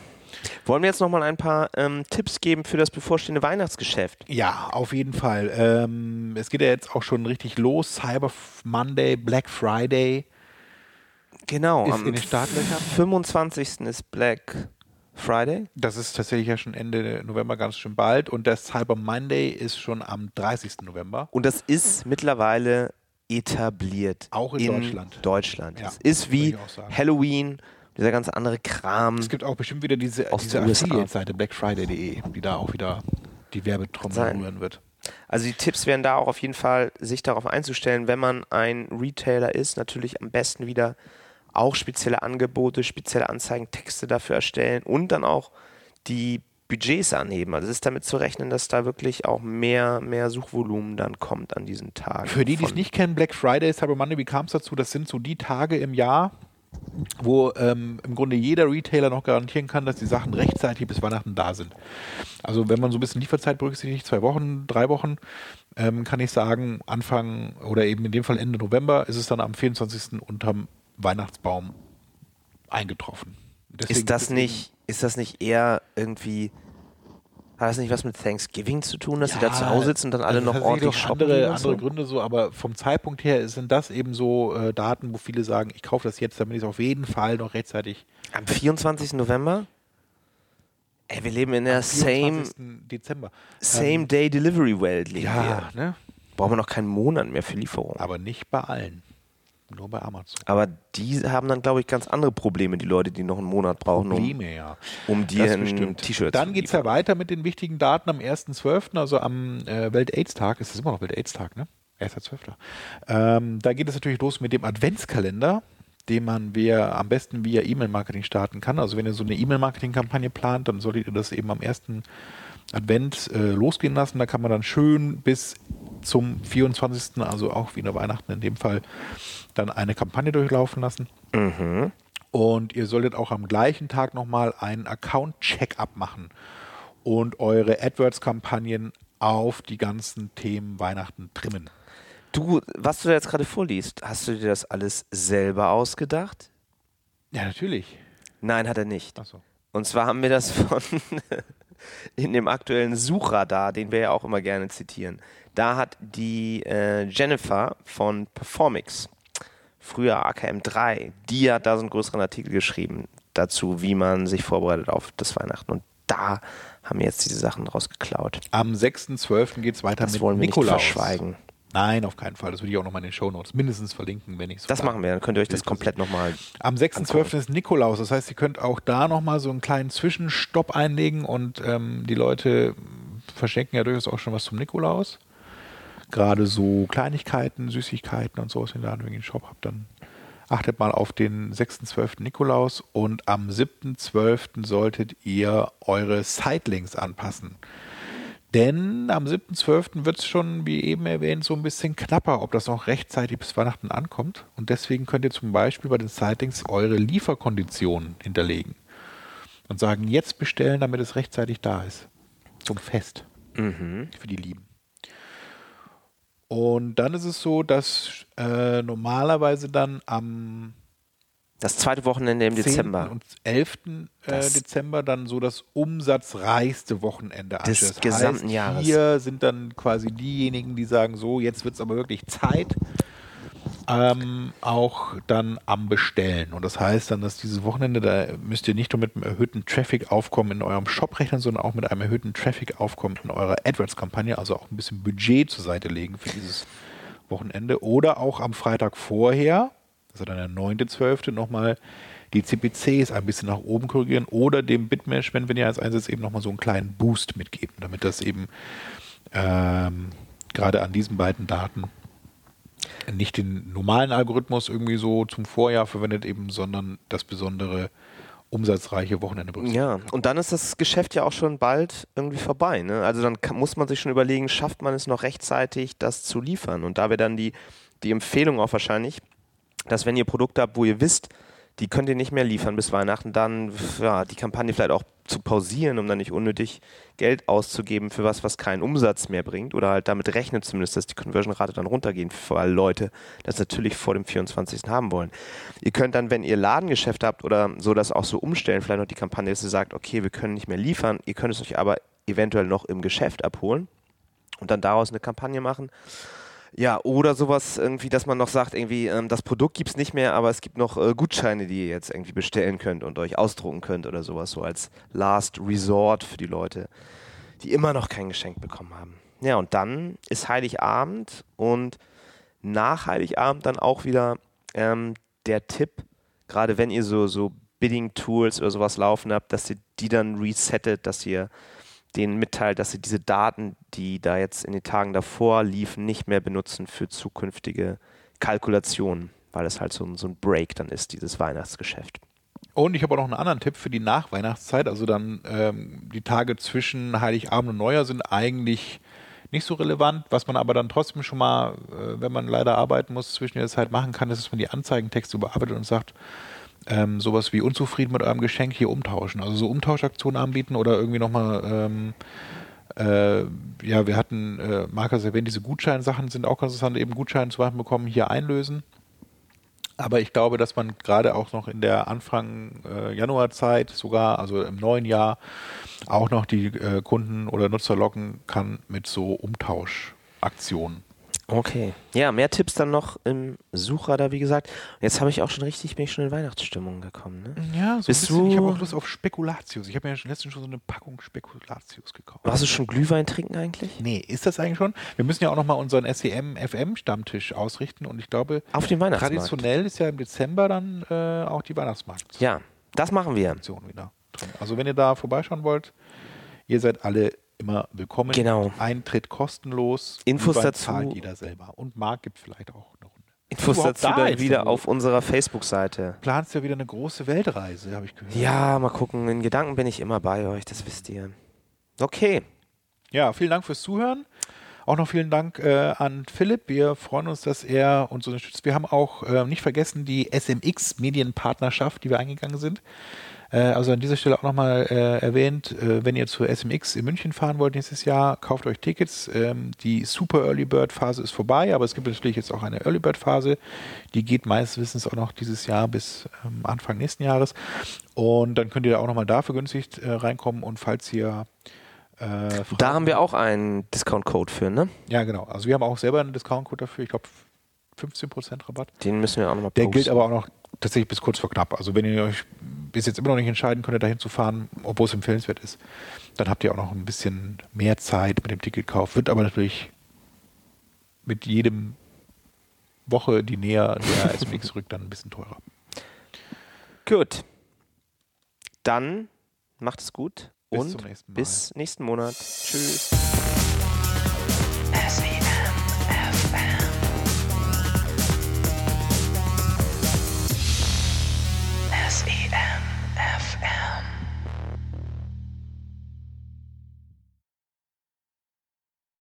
Wollen wir jetzt nochmal ein paar ähm, Tipps geben für das bevorstehende Weihnachtsgeschäft? Ja, auf jeden Fall. Ähm, es geht ja jetzt auch schon richtig los. Cyber Monday, Black Friday. Genau, Ist am in den Startlöchern? 25. ist Black Friday. Das ist tatsächlich ja schon Ende November ganz schön bald. Und der Cyber Monday ist schon am 30. November. Und das ist mittlerweile etabliert. Auch in Deutschland. Deutschland. Ja, es ist wie. Halloween, dieser ganze andere Kram. Es gibt auch bestimmt wieder diese, Aus diese. Affiliate-Seite blackfriday.de, die da auch wieder die Werbetrommel rühren wird. Also die Tipps wären da auch auf jeden Fall, sich darauf einzustellen, wenn man ein Retailer ist, natürlich am besten wieder auch spezielle Angebote, spezielle Anzeigen, Texte dafür erstellen und dann auch die Budgets anheben. Also es ist damit zu rechnen, dass da wirklich auch mehr, mehr Suchvolumen dann kommt an diesen Tagen. Für die, die es nicht kennen, Black Friday, Cyber Monday, wie kam es dazu? Das sind so die Tage im Jahr, wo ähm, im Grunde jeder Retailer noch garantieren kann, dass die Sachen rechtzeitig bis Weihnachten da sind. Also wenn man so ein bisschen Lieferzeit berücksichtigt, zwei Wochen, drei Wochen, ähm, kann ich sagen, Anfang oder eben in dem Fall Ende November ist es dann am 24. unterm Weihnachtsbaum eingetroffen. Deswegen- Ist das nicht, ist das nicht eher irgendwie, hat das nicht was mit Thanksgiving zu tun, dass sie da Ja, zu Hause sitzen und dann alle also noch ordentlich shoppen andere, andere so? Gründe so, aber vom Zeitpunkt her sind das eben so äh, Daten, wo viele sagen, ich kaufe das jetzt, damit ich es auf jeden Fall noch rechtzeitig Am 24. November? Ey, wir leben in der am same, 24. Dezember. same Day Delivery Welt leben Ja, wir. ne? Brauchen wir noch keinen Monat mehr für Lieferung. aber nicht bei allen. Nur bei Amazon. Aber die haben dann, glaube ich, ganz andere Probleme, die Leute, die noch einen Monat brauchen, um, Probleme, ja. um dir ein. T-Shirt Dann geht es ja weiter mit den wichtigen Daten am 1.12., also am äh, Welt-Aids-Tag. Ist das immer noch Welt-Aids-Tag, ne? 1.12. Ähm, da geht es natürlich los mit dem Adventskalender. den man via, am besten via E-Mail-Marketing starten kann. Also wenn ihr so eine E-Mail-Marketing-Kampagne plant, dann solltet ihr das eben am ersten Advent äh, losgehen lassen. Da kann man dann schön bis zum 24., also auch wieder Weihnachten in dem Fall, dann eine Kampagne durchlaufen lassen. Und ihr solltet auch am gleichen Tag nochmal einen Account-Check-up machen und eure AdWords-Kampagnen auf die ganzen Themen Weihnachten trimmen. Du, was du da jetzt gerade vorliest, hast du dir das alles selber ausgedacht? Ja, natürlich. Nein, hat er nicht. Achso. Und zwar haben wir das von (laughs) in dem aktuellen Suchradar, den wir ja auch immer gerne zitieren. Da hat die äh, Jennifer von Performix, früher AKM3, die hat da so einen größeren Artikel geschrieben dazu, wie man sich vorbereitet auf das Weihnachten. Und da haben wir jetzt diese Sachen rausgeklaut. Am 6.12. geht es weiter Das mit wollen wir Nikolaus. nicht verschweigen. Nein, auf keinen Fall. Das würde ich auch nochmal in den Shownotes mindestens verlinken, wenn ich es Das machen wir, dann könnt ihr euch das komplett nochmal. Am 6.12. ist Nikolaus. Das heißt, ihr könnt auch da nochmal so einen kleinen Zwischenstopp einlegen und ähm, die Leute verschenken ja durchaus auch schon was zum Nikolaus. Gerade so Kleinigkeiten, Süßigkeiten und so, was ihr da im Shop habt, dann achtet mal auf den 6.12. Nikolaus und am 7.12. solltet ihr eure Sitelinks anpassen. Denn am 7.12. wird es schon, wie eben erwähnt, so ein bisschen knapper, ob das noch rechtzeitig bis Weihnachten ankommt. Und deswegen könnt ihr zum Beispiel bei den Sitelinks eure Lieferkonditionen hinterlegen. Und sagen, jetzt bestellen, damit es rechtzeitig da ist. Zum Fest. Für die Lieben. Und dann ist es so, dass äh, normalerweise dann am Das zweite Wochenende im 10. Dezember. und 11. Äh, Das- Dezember dann so das umsatzreichste Wochenende Des. Das gesamten heißt, Jahres. Hier sind dann quasi diejenigen, die sagen, so, jetzt wird es aber wirklich Zeit, ähm, auch dann am Bestellen. Und das heißt dann, dass dieses Wochenende, da müsst ihr nicht nur mit einem erhöhten Traffic-Aufkommen in eurem Shop rechnen, sondern auch mit einem erhöhten Traffic-Aufkommen in eurer AdWords-Kampagne, also auch ein bisschen Budget zur Seite legen für dieses Wochenende. Oder auch am Freitag vorher, also dann der 9.12. nochmal die CPCs ein bisschen nach oben korrigieren oder dem Bitmanagement, wenn ihr als einsetzt, eben nochmal so einen kleinen Boost mitgeben, damit das eben ähm, gerade an diesen beiden Daten nicht den normalen Algorithmus irgendwie so zum Vorjahr verwendet eben, sondern das besondere umsatzreiche Wochenende berücksichtigt. Ja, und dann ist das Geschäft ja auch schon bald irgendwie vorbei. Ne? Also dann kann, muss man sich schon überlegen, schafft man es noch rechtzeitig, das zu liefern? Und da wäre dann die, die Empfehlung auch wahrscheinlich, dass wenn ihr Produkte habt, wo ihr wisst, die könnt ihr nicht mehr liefern bis Weihnachten, dann ja, die Kampagne vielleicht auch zu pausieren, um dann nicht unnötig Geld auszugeben für was, was keinen Umsatz mehr bringt oder halt damit rechnet zumindest, dass die Conversion-Rate dann runtergehen, alle Leute das natürlich vor dem 24. haben wollen. Ihr könnt dann, wenn ihr Ladengeschäft habt oder so das auch so umstellen, vielleicht noch die Kampagne, dass ihr sagt, okay, wir können nicht mehr liefern, ihr könnt es euch aber eventuell noch im Geschäft abholen und dann daraus eine Kampagne machen. Ja, oder sowas irgendwie, dass man noch sagt, irgendwie, ähm, das Produkt gibt es nicht mehr, aber es gibt noch äh, Gutscheine, die ihr jetzt irgendwie bestellen könnt und euch ausdrucken könnt oder sowas, so als Last Resort für die Leute, die immer noch kein Geschenk bekommen haben. Ja, und dann ist Heiligabend und nach Heiligabend dann auch wieder ähm, der Tipp, gerade wenn ihr so, so Bidding-Tools oder sowas laufen habt, dass ihr die dann resettet, dass ihr denen mitteilt, dass sie diese Daten, die da jetzt in den Tagen davor liefen, nicht mehr benutzen für zukünftige Kalkulationen, weil es halt so, ein- so ein Break dann ist, dieses Weihnachtsgeschäft. Und ich habe auch noch einen anderen Tipp für die Nachweihnachtszeit. Also dann ähm, die Tage zwischen Heiligabend und Neujahr sind eigentlich nicht so relevant. Was man aber dann trotzdem schon mal, äh, wenn man leider arbeiten muss, zwischen der Zeit machen kann, ist, dass man die Anzeigentexte überarbeitet und sagt, ähm, sowas wie unzufrieden mit eurem Geschenk hier umtauschen. Also so Umtauschaktionen anbieten oder irgendwie nochmal, ähm, äh, ja, wir hatten, äh, Markus erwähnt, diese Gutscheinsachen sind auch ganz interessant, eben Gutscheine zu machen bekommen, hier einlösen. Aber ich glaube, dass man gerade auch noch in der Anfang äh, Januarzeit, sogar, also im neuen Jahr, auch noch die äh, Kunden oder Nutzer locken kann mit so Umtauschaktionen. Okay. Ja, mehr Tipps dann noch im Suchradar, wie gesagt. Jetzt habe ich auch schon richtig, bin ich schon in Weihnachtsstimmung gekommen. Ne? Ja, so Bist bisschen. Ich habe du- auch Lust auf Spekulatius. Ich habe mir ja schon letztens schon so eine Packung Spekulatius gekauft. Hast du schon Glühwein trinken eigentlich? Nee, ist das eigentlich schon? Wir müssen ja auch nochmal unseren SEM-FM-Stammtisch ausrichten und ich glaube, Auf dem Weihnachtsmarkt. traditionell ist ja im Dezember dann äh, auch die Weihnachtsmarkt. Ja, das machen wir. Wieder. Also wenn ihr da vorbeischauen wollt, ihr seid alle immer willkommen. Genau. Eintritt kostenlos. Infos dazu- zahlt jeder selber. Und Marc gibt vielleicht auch eine Runde. Infos dazu da dann wieder auf unserer Facebook-Seite. Planst ja wieder eine große Weltreise, habe ich gehört. Ja, mal gucken. In Gedanken bin ich immer bei euch, das wisst ihr. Okay. Ja, vielen Dank fürs Zuhören. Auch noch vielen Dank äh, an Philipp. Wir freuen uns, dass er uns unterstützt. Wir haben auch äh, nicht vergessen die SMX-Medienpartnerschaft, die wir eingegangen sind. Äh, also an dieser Stelle auch nochmal äh, erwähnt, äh, wenn ihr zur SMX in München fahren wollt nächstes Jahr, kauft euch Tickets. Ähm, die Super Early Bird Phase ist vorbei, aber es gibt natürlich jetzt auch eine Early Bird Phase. Die geht meines Wissens auch noch dieses Jahr bis ähm, Anfang nächsten Jahres. Und dann könnt ihr da auch nochmal da vergünstigt äh, reinkommen. Und falls ihr äh, Da haben wir auch einen Discount-Code für, ne? ja, genau. Also wir haben auch selber einen Discount-Code dafür. Ich glaube 15% Rabatt. Den müssen wir auch nochmal Der posten. gilt aber auch noch tatsächlich bis kurz vor knapp. Also wenn ihr euch bis jetzt immer noch nicht entscheiden könnt, dahin zu fahren, obwohl es empfehlenswert ist, dann habt ihr auch noch ein bisschen mehr Zeit mit dem Ticketkauf. Wird aber natürlich mit jedem Woche, die näher der (laughs) SMX rückt, dann ein bisschen teurer. Gut. Dann macht es gut Bis und nächsten bis nächsten Monat. Tschüss.